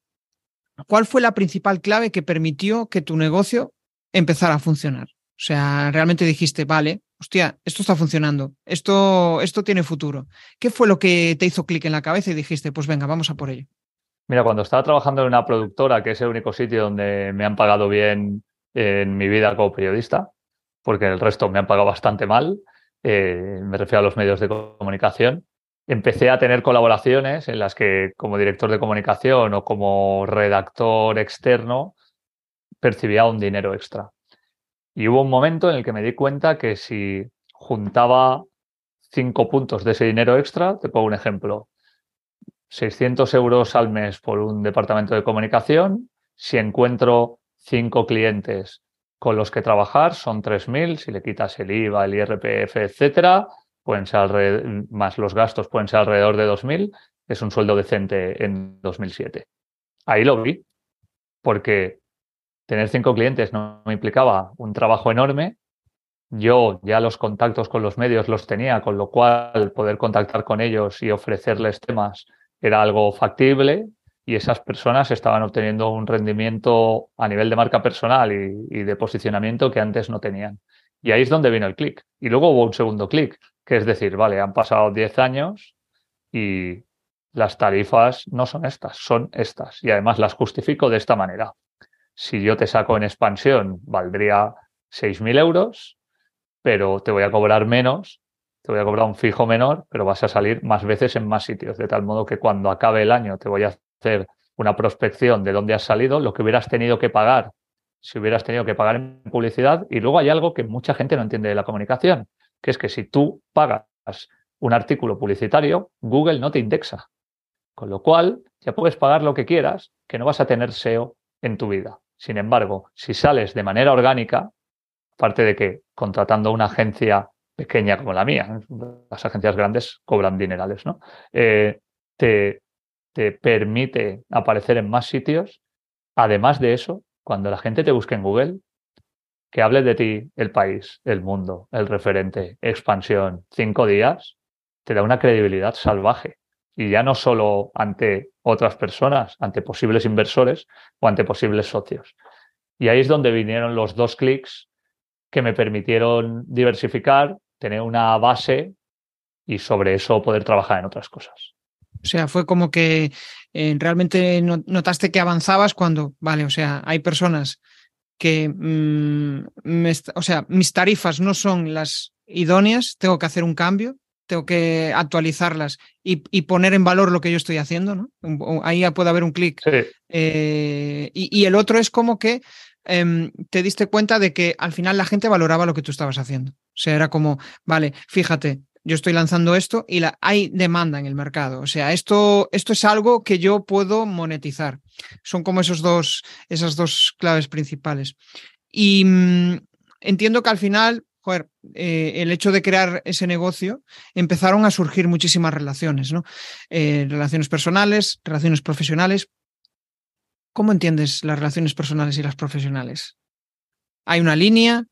¿Cuál fue la principal clave que permitió que tu negocio empezara a funcionar? O sea, realmente dijiste, vale, hostia, esto está funcionando, esto, esto tiene futuro. ¿Qué fue lo que te hizo clic en la cabeza y dijiste, pues venga, vamos a por ello? Mira, cuando estaba trabajando en una productora, que es el único sitio donde me han pagado bien en mi vida como periodista, porque el resto me han pagado bastante mal, eh, me refiero a los medios de comunicación, empecé a tener colaboraciones en las que como director de comunicación o como redactor externo percibía un dinero extra. Y hubo un momento en el que me di cuenta que si juntaba cinco puntos de ese dinero extra, te pongo un ejemplo, 600 euros al mes por un departamento de comunicación, si encuentro cinco clientes con los que trabajar, son 3.000, si le quitas el IVA, el IRPF, etcétera, pueden ser alrededor, más los gastos pueden ser alrededor de 2.000, es un sueldo decente en 2007. Ahí lo vi, porque tener cinco clientes no me implicaba un trabajo enorme. Yo ya los contactos con los medios los tenía, con lo cual poder contactar con ellos y ofrecerles temas era algo factible y esas personas estaban obteniendo un rendimiento a nivel de marca personal y, y de posicionamiento que antes no tenían. Y ahí es donde vino el clic. Y luego hubo un segundo clic, que es decir, vale, han pasado 10 años y las tarifas no son estas, son estas. Y además las justifico de esta manera. Si yo te saco en expansión, valdría 6.000 euros, pero te voy a cobrar menos, te voy a cobrar un fijo menor, pero vas a salir más veces en más sitios, de tal modo que cuando acabe el año te voy a hacer una prospección de dónde has salido, lo que hubieras tenido que pagar si hubieras tenido que pagar en publicidad. Y luego hay algo que mucha gente no entiende de la comunicación, que es que si tú pagas un artículo publicitario, Google no te indexa. Con lo cual, ya puedes pagar lo que quieras, que no vas a tener SEO en tu vida. Sin embargo, si sales de manera orgánica, aparte de que contratando una agencia pequeña como la mía, las agencias grandes cobran dinerales, ¿no? Eh, te, te permite aparecer en más sitios. Además de eso, cuando la gente te busque en Google, que hable de ti el país, el mundo, el referente, expansión, cinco días, te da una credibilidad salvaje. Y ya no solo ante otras personas, ante posibles inversores o ante posibles socios. Y ahí es donde vinieron los dos clics que me permitieron diversificar, tener una base y sobre eso poder trabajar en otras cosas. O sea, fue como que eh, realmente notaste que avanzabas cuando, vale, o sea, hay personas que, mm, o sea, mis tarifas no son las idóneas, tengo que hacer un cambio, tengo que actualizarlas y, poner en valor lo que yo estoy haciendo, ¿no? Ahí puede haber un clic. Eh, y, el otro es como que em, te diste cuenta de que al final la gente valoraba lo que tú estabas haciendo. O sea, era como, vale, fíjate, yo estoy lanzando esto y hay demanda en el mercado. O sea, esto, esto es algo que yo puedo monetizar. Son como esos dos, esas dos claves principales. Y mm, entiendo que al final, eh, el hecho de crear ese negocio, empezaron a surgir muchísimas relaciones, ¿no? Eh, relaciones personales, relaciones profesionales. ¿cómo entiendes las relaciones personales y las profesionales? ¿Hay una línea?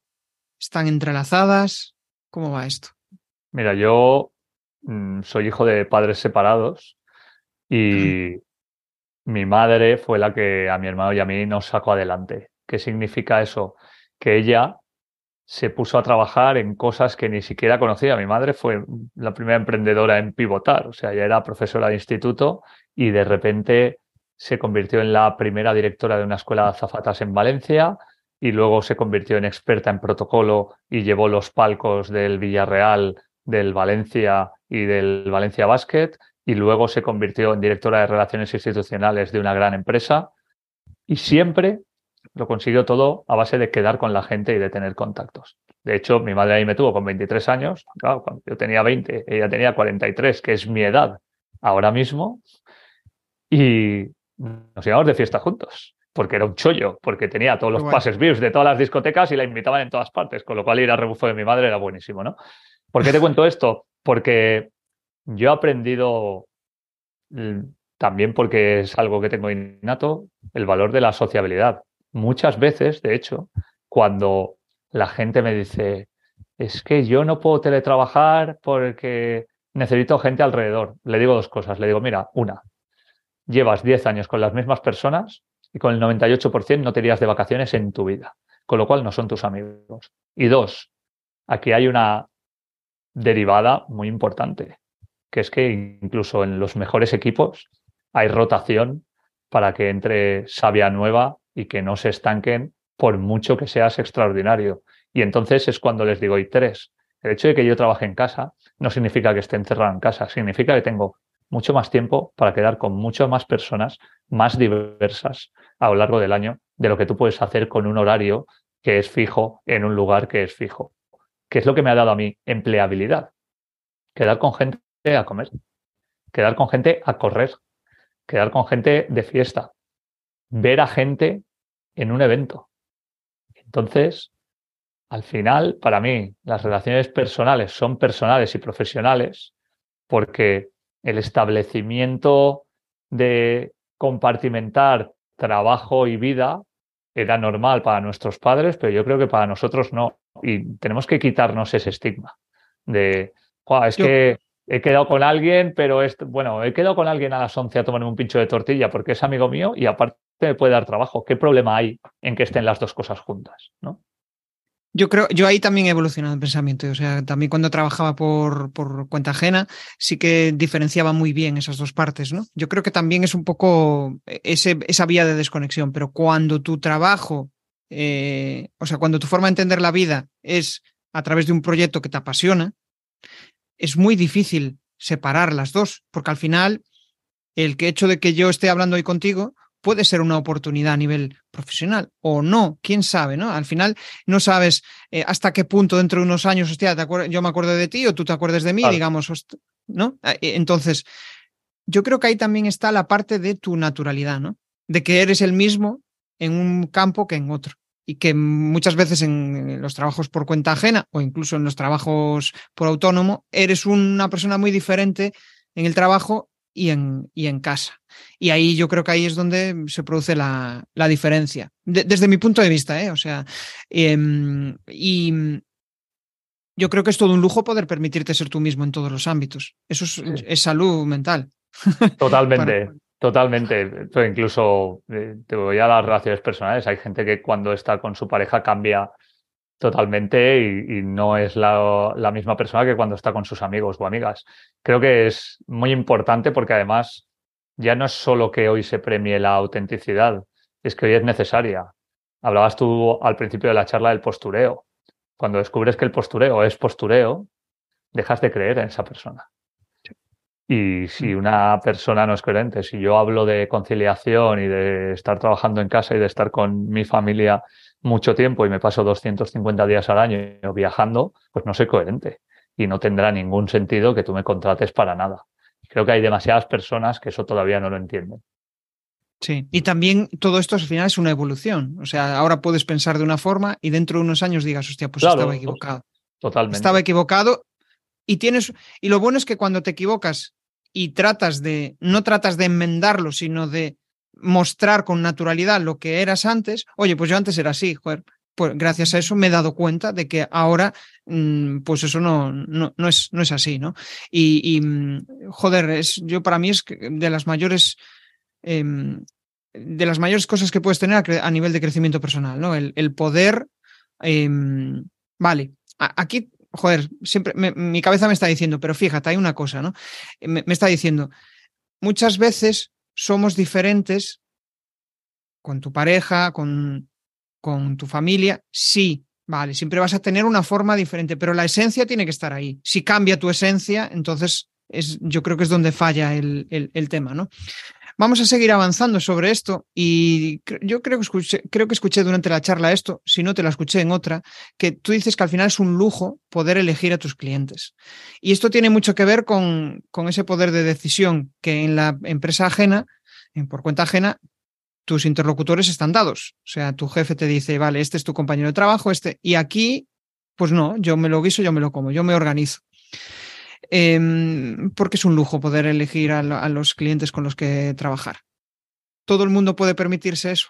¿Están entrelazadas? ¿Cómo va esto? Mira, yo mm, soy hijo de padres separados y mi madre fue la que a mi hermano y a mí nos sacó adelante. ¿Qué significa eso? Que ella se puso a trabajar en cosas que ni siquiera conocía. Mi madre fue la primera emprendedora en pivotar, o sea, ella era profesora de instituto y de repente se convirtió en la primera directora de una escuela de azafatas en Valencia y luego se convirtió en experta en protocolo y llevó los palcos del Villarreal, del Valencia y del Valencia Basket y luego se convirtió en directora de relaciones institucionales de una gran empresa y siempre lo consiguió todo a base de quedar con la gente y de tener contactos. De hecho, mi madre ahí me tuvo con 23 años, claro, cuando yo tenía 20, ella tenía 43, que es mi edad ahora mismo, y nos íbamos de fiesta juntos, porque era un chollo, porque tenía todos los pases VIPs de todas las discotecas y la invitaban en todas partes, con lo cual ir a rebufo de mi madre era buenísimo, ¿no? ¿Por qué te cuento esto? Porque yo he aprendido también porque es algo que tengo innato, el valor de la sociabilidad. Muchas veces, de hecho, cuando la gente me dice, es que yo no puedo teletrabajar porque necesito gente alrededor, le digo dos cosas. Le digo, mira, una, llevas 10 años con las mismas personas y con el 98% no te irías de vacaciones en tu vida, con lo cual no son tus amigos. Y dos, aquí hay una derivada muy importante, que es que incluso en los mejores equipos hay rotación para que entre sabia nueva y que no se estanquen por mucho que seas extraordinario. Y entonces es cuando les digo, y tres, el hecho de que yo trabaje en casa no significa que esté encerrado en casa, significa que tengo mucho más tiempo para quedar con muchas más personas más diversas a lo largo del año de lo que tú puedes hacer con un horario que es fijo en un lugar que es fijo. ¿Qué es lo que me ha dado a mí? Empleabilidad. Quedar con gente a comer, quedar con gente a correr, quedar con gente de fiesta, ver a gente en un evento. Entonces, al final, para mí, las relaciones personales son personales y profesionales porque el establecimiento de compartimentar trabajo y vida era normal para nuestros padres, pero yo creo que para nosotros no. Y tenemos que quitarnos ese estigma de, es que he quedado con alguien, pero es, bueno, he quedado con alguien a las 11 a tomarme un pincho de tortilla porque es amigo mío y aparte me puede dar trabajo. ¿Qué problema hay en que estén las dos cosas juntas? ¿no? Yo creo, yo ahí también he evolucionado en pensamiento. O sea, también cuando trabajaba por, por, cuenta ajena, sí que diferenciaba muy bien esas dos partes, ¿no? Yo creo que también es un poco ese, esa vía de desconexión, pero cuando tu trabajo, eh, o sea, cuando tu forma de entender la vida es a través de un proyecto que te apasiona, es muy difícil separar las dos, porque al final el que hecho de que yo esté hablando hoy contigo puede ser una oportunidad a nivel profesional o no, quién sabe, ¿no? Al final no sabes eh, hasta qué punto dentro de unos años, hostia, yo me acuerdo de ti o tú te acuerdes de mí, digamos, ¿no? Ah, e, entonces, yo creo que ahí también está la parte de tu naturalidad, ¿no? De que eres el mismo en un campo que en otro. Y que muchas veces en los trabajos por cuenta ajena o incluso en los trabajos por autónomo, eres una persona muy diferente en el trabajo y en, y en casa. Y ahí yo creo que ahí es donde se produce la, la diferencia, desde mi punto de vista, ¿eh? O sea, em, y yo creo que es todo un lujo poder permitirte ser tú mismo en todos los ámbitos. Eso es, salud mental. Totalmente. Totalmente. incluso eh, te voy a las relaciones personales. Hay gente que cuando está con su pareja cambia totalmente y, no es la, la, misma persona que cuando está con sus amigos o amigas. Creo que es muy importante porque además ya no es solo que hoy se premie la autenticidad, es que hoy es necesaria. Hablabas tú al principio de la charla del postureo. Cuando descubres que el postureo es postureo, dejas de creer en esa persona. Y si mm. una persona no es coherente, si yo hablo de conciliación y de estar trabajando en casa y de estar con mi familia mucho tiempo y me paso 250 días al año viajando, pues no soy coherente y no tendrá ningún sentido que tú me contrates para nada. Creo que hay demasiadas personas que eso todavía no lo entienden. Sí, y también todo esto al final es una evolución. O sea, ahora puedes pensar de una forma y dentro de unos años digas, hostia, pues estaba equivocado. Totalmente. Estaba equivocado y tienes. Y lo bueno es que cuando te equivocas y tratas de. No tratas de enmendarlo, sino de mostrar con naturalidad lo que eras antes, oye, pues yo antes era así, joder, pues gracias a eso me he dado cuenta de que ahora, mm, pues eso no, no, no, es, no es así, ¿no? Y, mm, joder, es, yo para mí es de las mayores, em, de las mayores cosas que puedes tener a, nivel de crecimiento personal, ¿no? El, el poder, em, vale, aquí, joder, siempre mi cabeza me está diciendo, pero fíjate, hay una cosa, ¿no? me está diciendo, muchas veces somos diferentes con tu pareja, con con tu familia, sí, vale, siempre vas a tener una forma diferente, pero la esencia tiene que estar ahí. Si cambia tu esencia, entonces es, yo creo que es donde falla el, el, tema, ¿no? Vamos a seguir avanzando sobre esto y yo creo que, escuché, durante la charla esto, si no te la escuché en otra, que tú dices que al final es un lujo poder elegir a tus clientes. Y esto tiene mucho que ver con, con ese poder de decisión que en la empresa ajena, en por cuenta ajena, tus interlocutores están dados. O sea, tu jefe te dice, vale, este es tu compañero de trabajo, este. Y aquí, pues no, yo me lo guiso, yo me lo como, yo me organizo. Em, porque es un lujo poder elegir a, los clientes con los que trabajar. ¿Todo el mundo puede permitirse eso?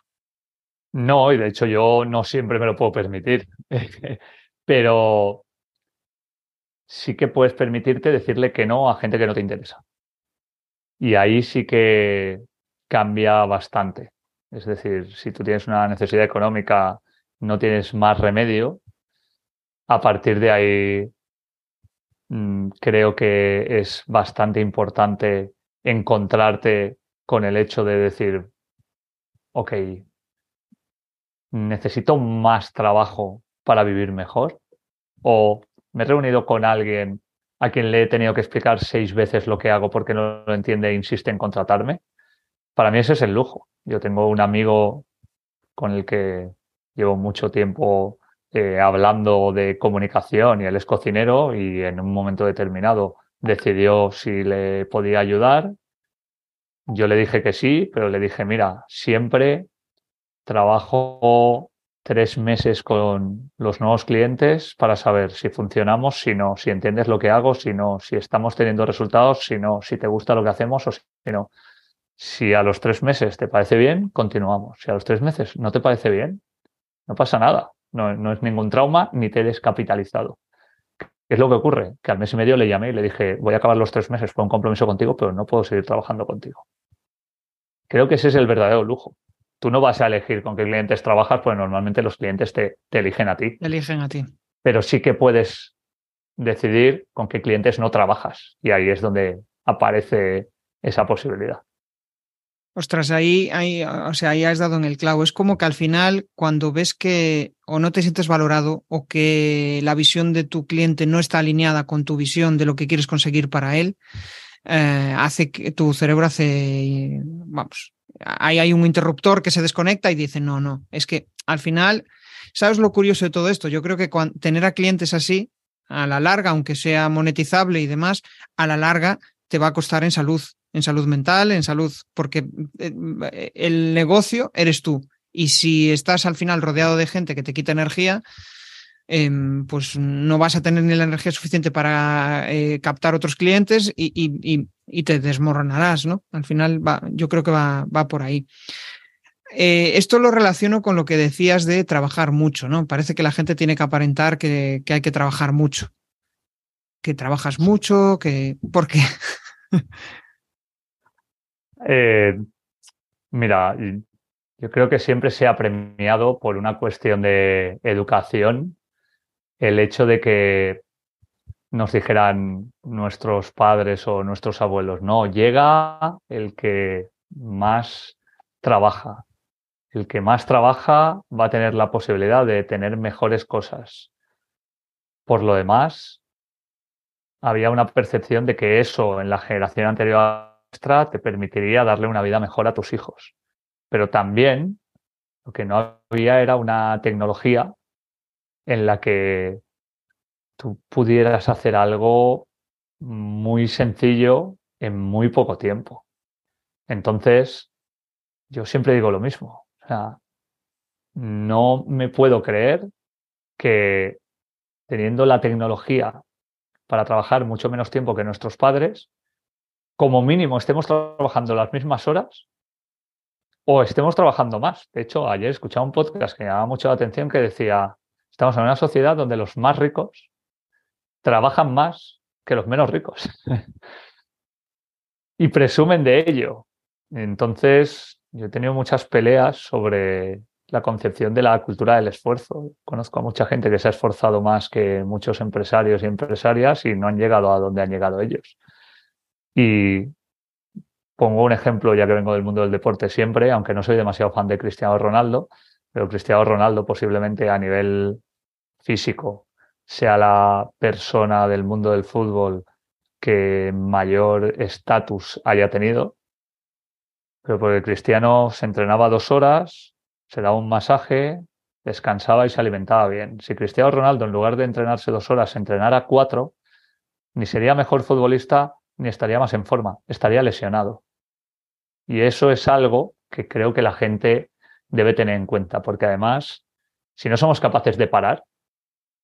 No, y de hecho yo no siempre me lo puedo permitir. Pero sí que puedes permitirte decirle que no a gente que no te interesa. Y ahí sí que cambia bastante. Es decir, si tú tienes una necesidad económica, no tienes más remedio, a partir de ahí creo que es bastante importante encontrarte con el hecho de decir, ok, necesito más trabajo para vivir mejor o me he reunido con alguien a quien le he tenido que explicar seis veces lo que hago porque no lo entiende e insiste en contratarme. Para mí ese es el lujo. Yo tengo un amigo con el que llevo mucho tiempo eh, hablando de comunicación y él es cocinero y en un momento determinado decidió si le podía ayudar. Yo le dije que sí, pero le dije, mira, siempre trabajo tres meses con los nuevos clientes para saber si funcionamos, si no, si entiendes lo que hago, si no, si estamos teniendo resultados, si no, si te gusta lo que hacemos o si no. Si a los tres meses te parece bien, continuamos. Si a los tres meses no te parece bien, no pasa nada. No, es ningún trauma ni te he descapitalizado. ¿Qué es lo que ocurre? Que al mes y medio le llamé y le dije, voy a acabar los tres meses por un compromiso contigo, pero no puedo seguir trabajando contigo. Creo que ese es el verdadero lujo. Tú no vas a elegir con qué clientes trabajas, pues normalmente los clientes te, te eligen a ti. Eligen a ti. Pero sí que puedes decidir con qué clientes no trabajas. Y ahí es donde aparece esa posibilidad. Ostras, ahí, ahí, o sea, ahí has dado en el clavo. Es como que al final, cuando ves que o no te sientes valorado o que la visión de tu cliente no está alineada con tu visión de lo que quieres conseguir para él, eh, hace que tu cerebro hace, vamos, ahí hay un interruptor que se desconecta y dice, no, no, es que al final, ¿sabes lo curioso de todo esto? Yo creo que tener a clientes así, a la larga, aunque sea monetizable y demás, a la larga te va a costar en salud en salud mental, en salud, porque eh, el negocio eres tú. Y si estás al final rodeado de gente que te quita energía, em, pues no vas a tener ni la energía suficiente para eh, captar otros clientes y, te desmoronarás, ¿no? Al final va, yo creo que va, va por ahí. Eh, esto lo relaciono con lo que decías de trabajar mucho, ¿no? Parece que la gente tiene que aparentar que, que hay que trabajar mucho. Que trabajas mucho, que. ¿Por qué? Eh, mira, yo creo que siempre se ha premiado por una cuestión de educación el hecho de que nos dijeran nuestros padres o nuestros abuelos, no, llega el que más trabaja. El que más trabaja va a tener la posibilidad de tener mejores cosas. Por lo demás, había una percepción de que eso en la generación anterior te permitiría darle una vida mejor a tus hijos. Pero también lo que no había era una tecnología en la que tú pudieras hacer algo muy sencillo en muy poco tiempo. Entonces, yo siempre digo lo mismo. No me puedo creer que teniendo la tecnología para trabajar mucho menos tiempo que nuestros padres, como mínimo estemos trabajando las mismas horas o estemos trabajando más. De hecho, ayer escuchaba un podcast que me llamaba mucho la atención que decía, estamos en una sociedad donde los más ricos trabajan más que los menos ricos. y presumen de ello. Entonces, yo he tenido muchas peleas sobre la concepción de la cultura del esfuerzo. Conozco a mucha gente que se ha esforzado más que muchos empresarios y empresarias y no han llegado a donde han llegado ellos. Y pongo un ejemplo, ya que vengo del mundo del deporte siempre, aunque no soy demasiado fan de Cristiano Ronaldo, pero Cristiano Ronaldo posiblemente a nivel físico sea la persona del mundo del fútbol que mayor estatus haya tenido. Pero porque Cristiano se entrenaba dos horas, se daba un masaje, descansaba y se alimentaba bien. Si Cristiano Ronaldo, en lugar de entrenarse dos horas, entrenara cuatro, ni sería mejor futbolista ni estaría más en forma, estaría lesionado. Y eso es algo que creo que la gente debe tener en cuenta, porque además, si no somos capaces de parar,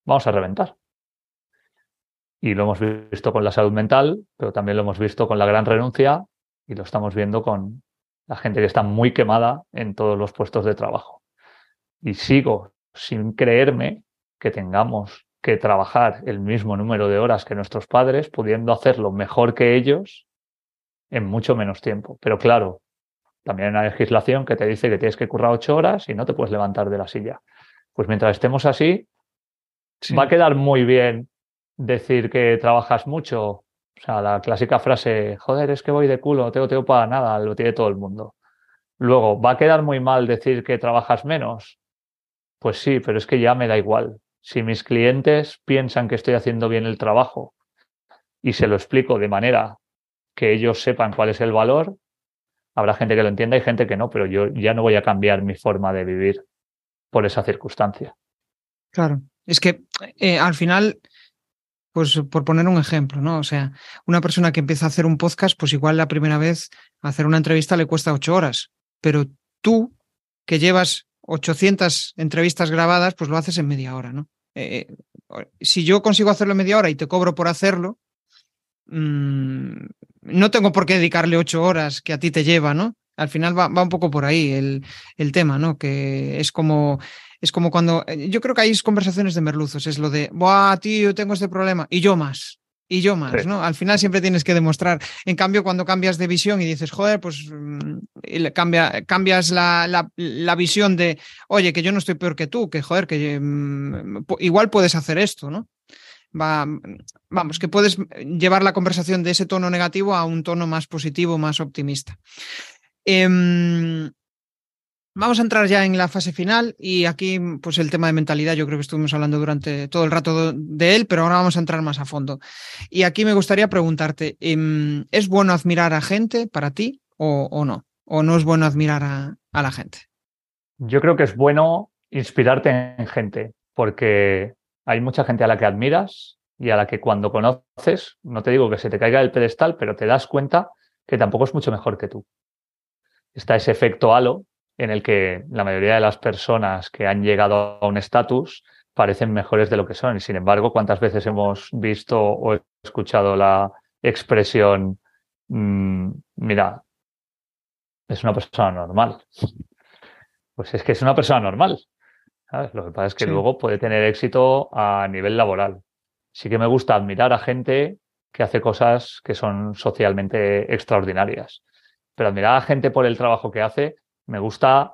vamos a reventar. Y lo hemos visto con la salud mental, pero también lo hemos visto con la gran renuncia y lo estamos viendo con la gente que está muy quemada en todos los puestos de trabajo. Y sigo sin creerme que tengamos que trabajar el mismo número de horas que nuestros padres, pudiendo hacerlo mejor que ellos en mucho menos tiempo. Pero claro, también hay una legislación que te dice que tienes que currar ocho horas y no te puedes levantar de la silla. Pues mientras estemos así, va a quedar muy bien decir que trabajas mucho, o sea, la clásica frase, joder, es que voy de culo, no tengo tiempo para nada, lo tiene todo el mundo. Luego, ¿va a quedar muy mal decir que trabajas menos? Pues sí, pero es que ya me da igual. Si mis clientes piensan que estoy haciendo bien el trabajo y se lo explico de manera que ellos sepan cuál es el valor, habrá gente que lo entienda y gente que no, pero yo ya no voy a cambiar mi forma de vivir por esa circunstancia. Claro, es que eh, al final pues por poner un ejemplo, ¿no? O sea, una persona que empieza a hacer un podcast, pues igual la primera vez hacer una entrevista le cuesta ocho horas, pero tú que llevas 800 entrevistas grabadas, pues lo haces en media hora, ¿no? Eh, si yo consigo hacerlo en media hora y te cobro por hacerlo, mmm, no tengo por qué dedicarle ocho horas que a ti te lleva, ¿no? Al final va, va un poco por ahí el, el tema, ¿no? Que es como es como cuando, eh, yo creo que hay conversaciones de merluzos, es lo de, Buah, tío, tengo este problema, y yo más, y yo más, ¿no? Al final siempre tienes que demostrar. En cambio, cuando cambias de visión y dices, joder, pues mm, cambia, cambias la, la, visión de, oye, que yo no estoy peor que tú, que joder, que mm, igual puedes hacer esto, ¿no? Va, vamos, que puedes llevar la conversación de ese tono negativo a un tono más positivo, más optimista. Eh, Vamos a entrar ya en la fase final y aquí pues el tema de mentalidad yo creo que estuvimos hablando durante todo el rato de él, pero ahora vamos a entrar más a fondo. Y aquí me gustaría preguntarte, em, ¿es bueno admirar a gente para ti o, no? ¿O no es bueno admirar a, a la gente? Yo creo que es bueno inspirarte en gente porque hay mucha gente a la que admiras y a la que cuando conoces, no te digo que se te caiga el pedestal, pero te das cuenta que tampoco es mucho mejor que tú. Está ese efecto halo en el que la mayoría de las personas que han llegado a un estatus parecen mejores de lo que son. Y sin embargo, ¿cuántas veces hemos visto o escuchado la expresión, mm, mira, es una persona normal? Pues es que es una persona normal. Lo que pasa es que luego puede tener éxito a nivel laboral. Sí que me gusta admirar a gente que hace cosas que son socialmente extraordinarias. Pero admirar a gente por el trabajo que hace me gusta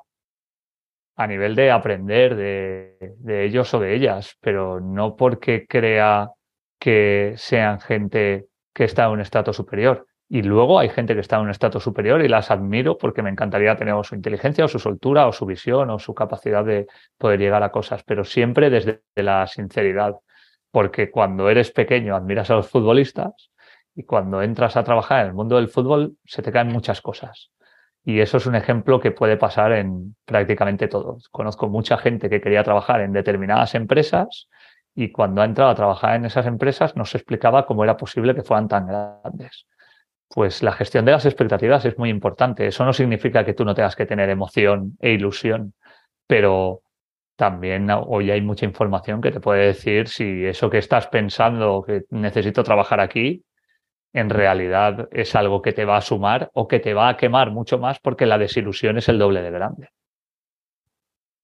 a nivel de aprender de, ellos o de ellas, pero no porque crea que sean gente que está en un estatus superior. Y luego hay gente que está en un estatus superior y las admiro porque me encantaría tener su inteligencia o su soltura o su visión o su capacidad de poder llegar a cosas, pero siempre desde la sinceridad. Porque cuando eres pequeño admiras a los futbolistas y cuando entras a trabajar en el mundo del fútbol se te caen muchas cosas. Y eso es un ejemplo que puede pasar en prácticamente todos. Conozco mucha gente que quería trabajar en determinadas empresas y cuando ha entrado a trabajar en esas empresas no se explicaba cómo era posible que fueran tan grandes. Pues la gestión de las expectativas es muy importante. Eso no significa que tú no tengas que tener emoción e ilusión, pero también hoy hay mucha información que te puede decir si eso que estás pensando, que necesito trabajar aquí, en realidad es algo que te va a sumar o que te va a quemar mucho más porque la desilusión es el doble de grande.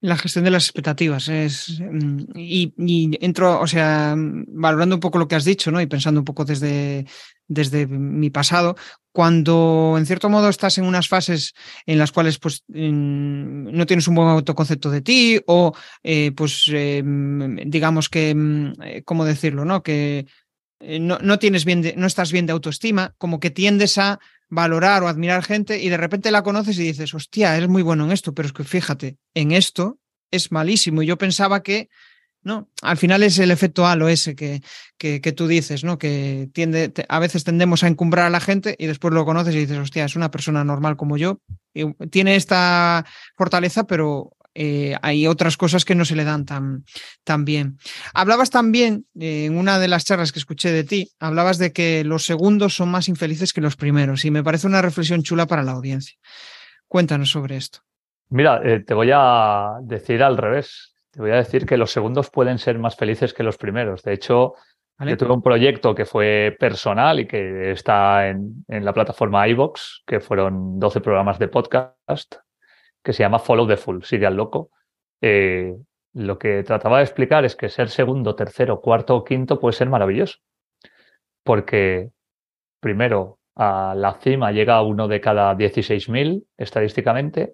La gestión de las expectativas es. Mm, y, entro, o sea, valorando un poco lo que has dicho, ¿no? Y pensando un poco desde, desde mi pasado, cuando en cierto modo estás en unas fases en las cuales pues no tienes un buen autoconcepto de ti o eh, pues em, digamos que, mm, eh, ¿cómo decirlo? ¿no? Que eh, no, no, tienes bien no estás bien de autoestima, como que tiendes a valorar o admirar gente y de repente la conoces y dices, hostia, eres muy bueno en esto, pero es que fíjate, en esto es malísimo. Y yo pensaba que, no, al final es el efecto halo ese que, que, tú dices, ¿no? Que tiende, a veces tendemos a encumbrar a la gente y después lo conoces y dices, hostia, es una persona normal como yo. tiene esta fortaleza, pero eh, hay otras cosas que no se le dan tan, tan bien. Hablabas también, eh, en una de las charlas que escuché de ti, hablabas de que los segundos son más infelices que los primeros y me parece una reflexión chula para la audiencia. Cuéntanos sobre esto. Mira, eh, te voy a decir al revés. Te voy a decir que los segundos pueden ser más felices que los primeros. De hecho, yo tuve un proyecto que fue personal y que está en, en la plataforma iVox, que fueron 12 programas de podcast que se llama Follow the Full, sigue al loco. Eh, lo que trataba de explicar es que ser segundo, tercero, cuarto o quinto puede ser maravilloso. Porque, primero, a la cima llega uno de cada 16.000 estadísticamente.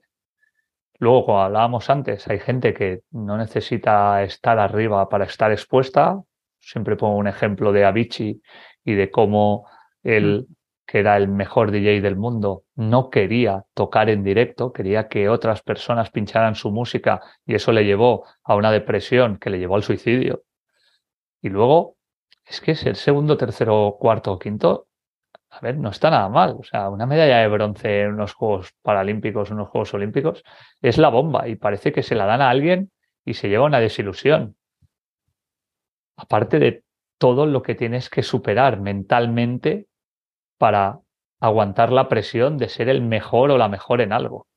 Luego, como hablábamos antes, hay gente que no necesita estar arriba para estar expuesta. Siempre pongo un ejemplo de Avicii y de cómo él que era el mejor DJ del mundo, no quería tocar en directo, quería que otras personas pincharan su música y eso le llevó a una depresión que le llevó al suicidio. Y luego, es que es el segundo, tercero, cuarto o quinto, a ver, no está nada mal. O sea, una medalla de bronce en unos Juegos Paralímpicos, unos Juegos Olímpicos, es la bomba y parece que se la dan a alguien y se lleva una desilusión. Aparte de todo lo que tienes que superar mentalmente para aguantar la presión de ser el mejor o la mejor en algo.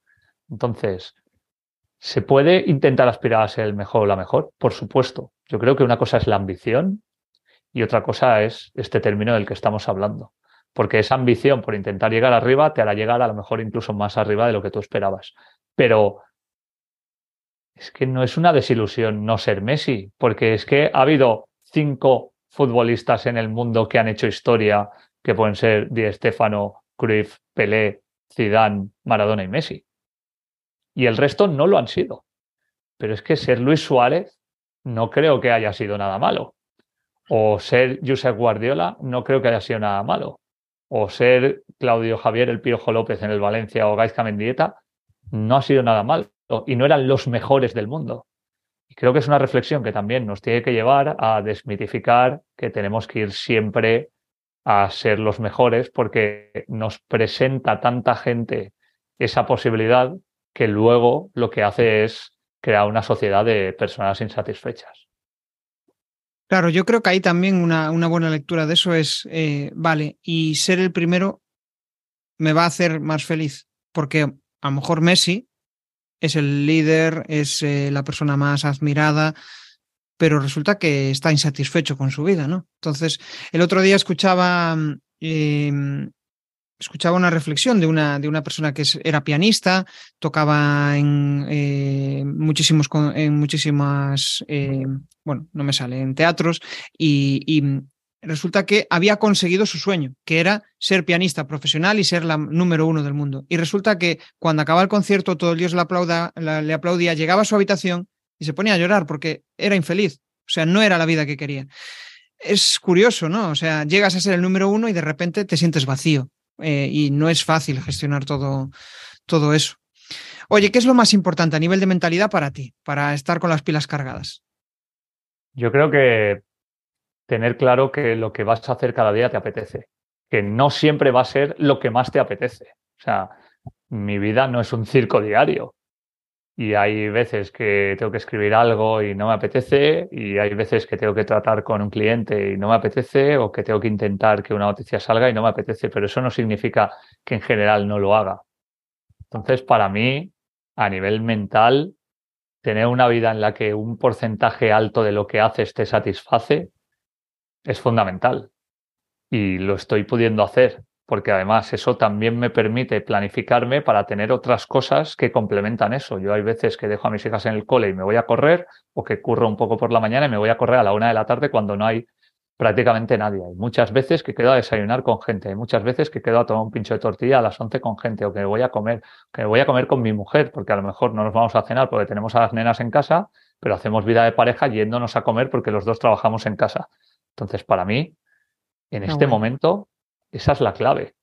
Entonces, ¿se puede intentar aspirar a ser el mejor o la mejor? Por supuesto. Yo creo que una cosa es la ambición y otra cosa es este término del que estamos hablando. Porque esa ambición por intentar llegar arriba te hará llegar a lo mejor incluso más arriba de lo que tú esperabas. Pero es que no es una desilusión no ser Messi, porque es que ha habido cinco futbolistas en el mundo que han hecho historia que pueden ser Di Stefano, Cruyff, Pelé, Zidane, Maradona y Messi. Y el resto no lo han sido. Pero es que ser Luis Suárez no creo que haya sido nada malo. O ser Josep Guardiola no creo que haya sido nada malo. O ser Claudio Javier el Piojo López en el Valencia o Gaizka Mendieta no ha sido nada malo. Y no eran los mejores del mundo. Y creo que es una reflexión que también nos tiene que llevar a desmitificar que tenemos que ir siempre a ser los mejores porque nos presenta tanta gente esa posibilidad que luego lo que hace es crear una sociedad de personas insatisfechas. Claro, yo creo que ahí también una, una buena lectura de eso es, eh, vale, y ser el primero me va a hacer más feliz, porque a lo mejor Messi es el líder, es eh, la persona más admirada, pero resulta que está insatisfecho con su vida, ¿no? Entonces, el otro día escuchaba, em, escuchaba una reflexión de una, de una persona que era pianista, tocaba en eh, muchísimos, en muchísimas, eh, bueno, no me sale, en teatros, y, resulta que había conseguido su sueño, que era ser pianista profesional y ser la número uno del mundo. Y resulta que cuando acaba el concierto, todo el Dios le, aplauda, le aplaudía, llegaba a su habitación y se ponía a llorar porque era infeliz. O sea, no era la vida que quería. Es curioso, ¿no? O sea, llegas a ser el número uno y de repente te sientes vacío. Eh, y no es fácil gestionar todo, todo eso. Oye, ¿qué es lo más importante a nivel de mentalidad para ti, para estar con las pilas cargadas? Yo creo que tener claro que lo que vas a hacer cada día te apetece, que no siempre va a ser lo que más te apetece. O sea, mi vida no es un circo diario y hay veces que tengo que escribir algo y no me apetece, y hay veces que tengo que tratar con un cliente y no me apetece, o que tengo que intentar que una noticia salga y no me apetece, pero eso no significa que en general no lo haga. Entonces, para mí, a nivel mental, tener una vida en la que un porcentaje alto de lo que haces te satisface es fundamental. y lo estoy pudiendo hacer, porque además eso también me permite planificarme para tener otras cosas que complementan eso. Yo hay veces que dejo a mis hijas en el cole y me voy a correr, o que curro un poco por la mañana y me voy a correr a la una de la tarde cuando no hay prácticamente nadie. Hay muchas veces que quedo a desayunar con gente, hay muchas veces que quedo a tomar un pincho de tortilla a las 11 con gente, o que me voy a comer, que me voy a comer con mi mujer, porque a lo mejor no nos vamos a cenar porque tenemos a las nenas en casa, pero hacemos vida de pareja yéndonos a comer porque los dos trabajamos en casa. Entonces, para mí, en este momento, esa es la clave,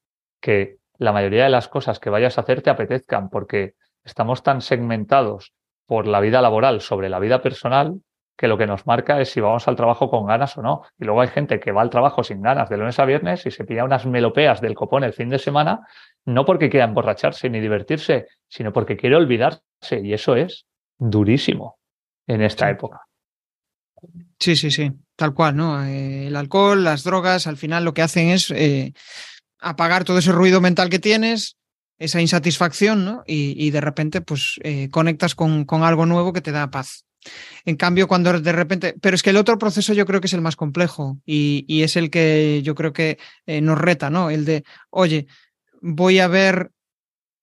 que la mayoría de las cosas que vayas a hacer te apetezcan, porque estamos tan segmentados por la vida laboral sobre la vida personal que lo que nos marca es si vamos al trabajo con ganas o no. Y luego hay gente que va al trabajo sin ganas de lunes a viernes y se pilla unas melopeas del copón el fin de semana, no porque quiera emborracharse ni divertirse, sino porque quiere olvidarse. Y eso es durísimo en esta época. Sí, sí, sí, tal cual, ¿no? Eh, el alcohol, las drogas, al final lo que hacen es eh, apagar todo ese ruido mental que tienes, esa insatisfacción, ¿no? Y, de repente, pues, eh, conectas con, algo nuevo que te da paz. En cambio, cuando de repente, pero es que el otro proceso yo creo que es el más complejo y, es el que yo creo que nos reta, ¿no? El de, oye, voy a ver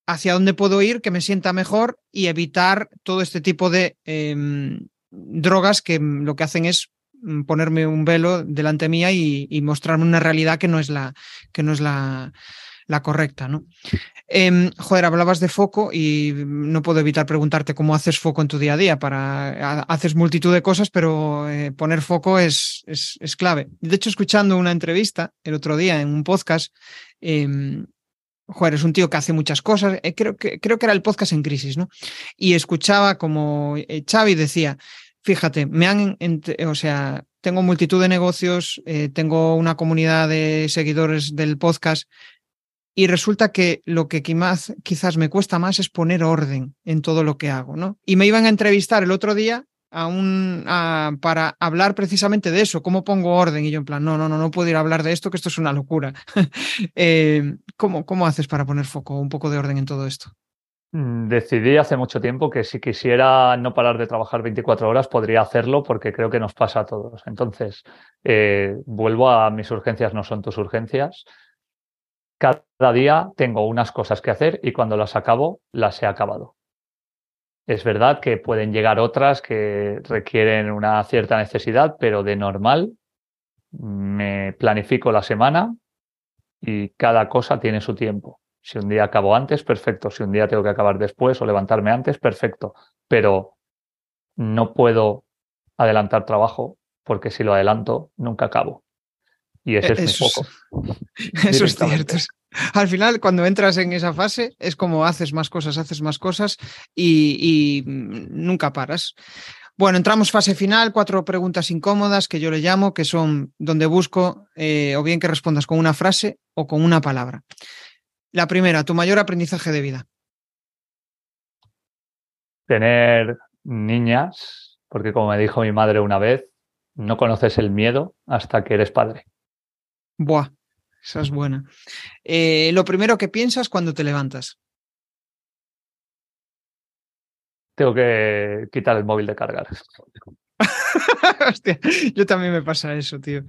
hacia dónde puedo ir, que me sienta mejor y evitar todo este tipo de em, drogas que lo que hacen es ponerme un velo delante mía y, mostrarme una realidad que no es la, que no es la, correcta, ¿no? Em, joder, hablabas de foco y no puedo evitar preguntarte cómo haces foco en tu día a día. Para, haces multitud de cosas, pero eh, poner foco es, es, clave. De hecho, escuchando una entrevista el otro día en un podcast, em, joder, es un tío que hace muchas cosas. Eh, creo, que, creo que era el podcast en crisis, ¿no? Y escuchaba como eh, Xavi decía, fíjate, me han, o sea, tengo multitud de negocios, tengo una comunidad de seguidores del podcast, y resulta que lo que quizás me cuesta más es poner orden en todo lo que hago, ¿no? Y me iban a entrevistar el otro día a un, para hablar precisamente de eso, cómo pongo orden. Y yo en plan, no, no, no, no puedo ir a hablar de esto, que esto es una locura. Eh, ¿cómo, ¿Cómo haces para poner foco, un poco de orden en todo esto? Mm, decidí hace mucho tiempo que si quisiera no parar de trabajar 24 horas podría hacerlo porque creo que nos pasa a todos. Entonces, eh, vuelvo a mis urgencias no son tus urgencias cada día tengo unas cosas que hacer y cuando las acabo, las he acabado. Es verdad que pueden llegar otras que requieren una cierta necesidad, pero de normal me planifico la semana y cada cosa tiene su tiempo. Si un día acabo antes, perfecto. Si un día tengo que acabar después o levantarme antes, perfecto. Pero no puedo adelantar trabajo porque si lo adelanto, nunca acabo. Y ese es mi foco. Eso es cierto. Al final, cuando entras en esa fase, es como haces más cosas, haces más cosas y, nunca paras. Bueno, entramos fase final, cuatro preguntas incómodas que yo le llamo, que son donde busco eh, o bien que respondas con una frase o con una palabra. La primera, tu mayor aprendizaje de vida. Tener niñas, porque como me dijo mi madre una vez, no conoces el miedo hasta que eres padre. Buah, esa es buena. Eh, lo primero que piensas cuando te levantas. Tengo que quitar el móvil de cargar. Hostia, yo también me pasa eso, tío.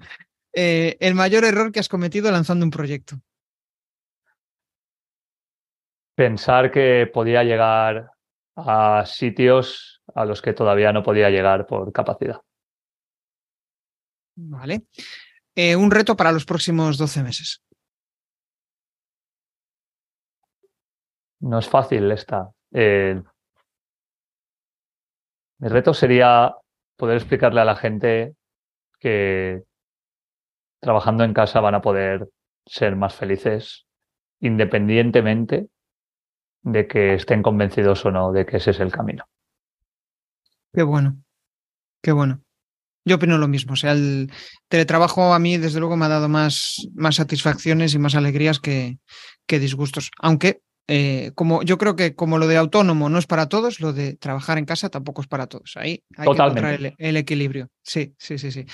Eh, el mayor error que has cometido lanzando un proyecto. Pensar que podía llegar a sitios a los que todavía no podía llegar por capacidad. Vale. Eh, un reto para los próximos 12 meses. No es fácil esta. Eh, mi reto sería poder explicarle a la gente que trabajando en casa van a poder ser más felices independientemente de que estén convencidos o no de que ese es el camino. Qué bueno, qué bueno. Yo opino lo mismo. O sea, el teletrabajo a mí, desde luego, me ha dado más, más satisfacciones y más alegrías que, que disgustos. Aunque, eh, como yo creo que como lo de autónomo no es para todos, lo de trabajar en casa tampoco es para todos. Ahí hay que encontrar el, equilibrio. Sí, sí, sí, sí.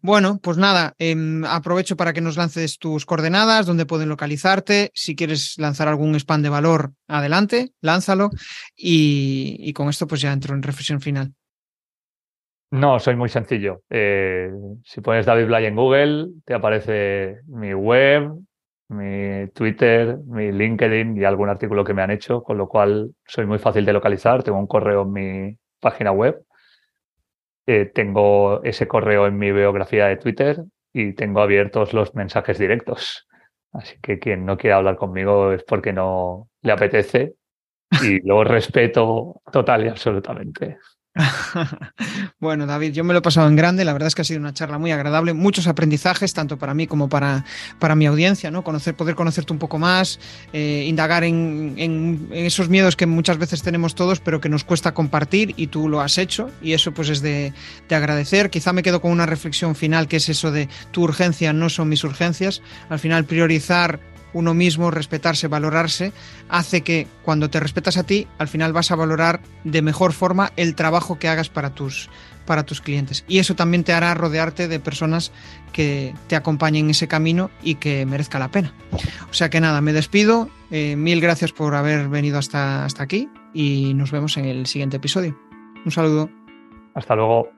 Bueno, pues nada, em, aprovecho para que nos lances tus coordenadas, donde pueden localizarte. Si quieres lanzar algún spam de valor, adelante, lánzalo. Y, y con esto, pues ya entro en reflexión final. No, soy muy sencillo. Eh, si pones David Blay en Google, te aparece mi web, mi Twitter, mi LinkedIn y algún artículo que me han hecho, con lo cual soy muy fácil de localizar. Tengo un correo en mi página web. Eh, tengo ese correo en mi biografía de Twitter y tengo abiertos los mensajes directos. Así que quien no quiera hablar conmigo es porque no le apetece y lo respeto total y absolutamente. bueno, David, yo me lo he pasado en grande. La verdad es que ha sido una charla muy agradable, muchos aprendizajes, tanto para mí como para, para mi audiencia, ¿no? Conocer, poder conocerte un poco más, eh, indagar en, esos miedos que muchas veces tenemos todos, pero que nos cuesta compartir y tú lo has hecho. Y eso pues es de, de agradecer. Quizá me quedo con una reflexión final que es eso de tu urgencia no son mis urgencias. Al final priorizar uno mismo, respetarse, valorarse, hace que cuando te respetas a ti, al final vas a valorar de mejor forma el trabajo que hagas para tus, para tus clientes. Y eso también te hará rodearte de personas que te acompañen en ese camino y que merezca la pena. O sea que nada, me despido. Eh, mil gracias por haber venido hasta, hasta aquí y nos vemos en el siguiente episodio. Un saludo. Hasta luego.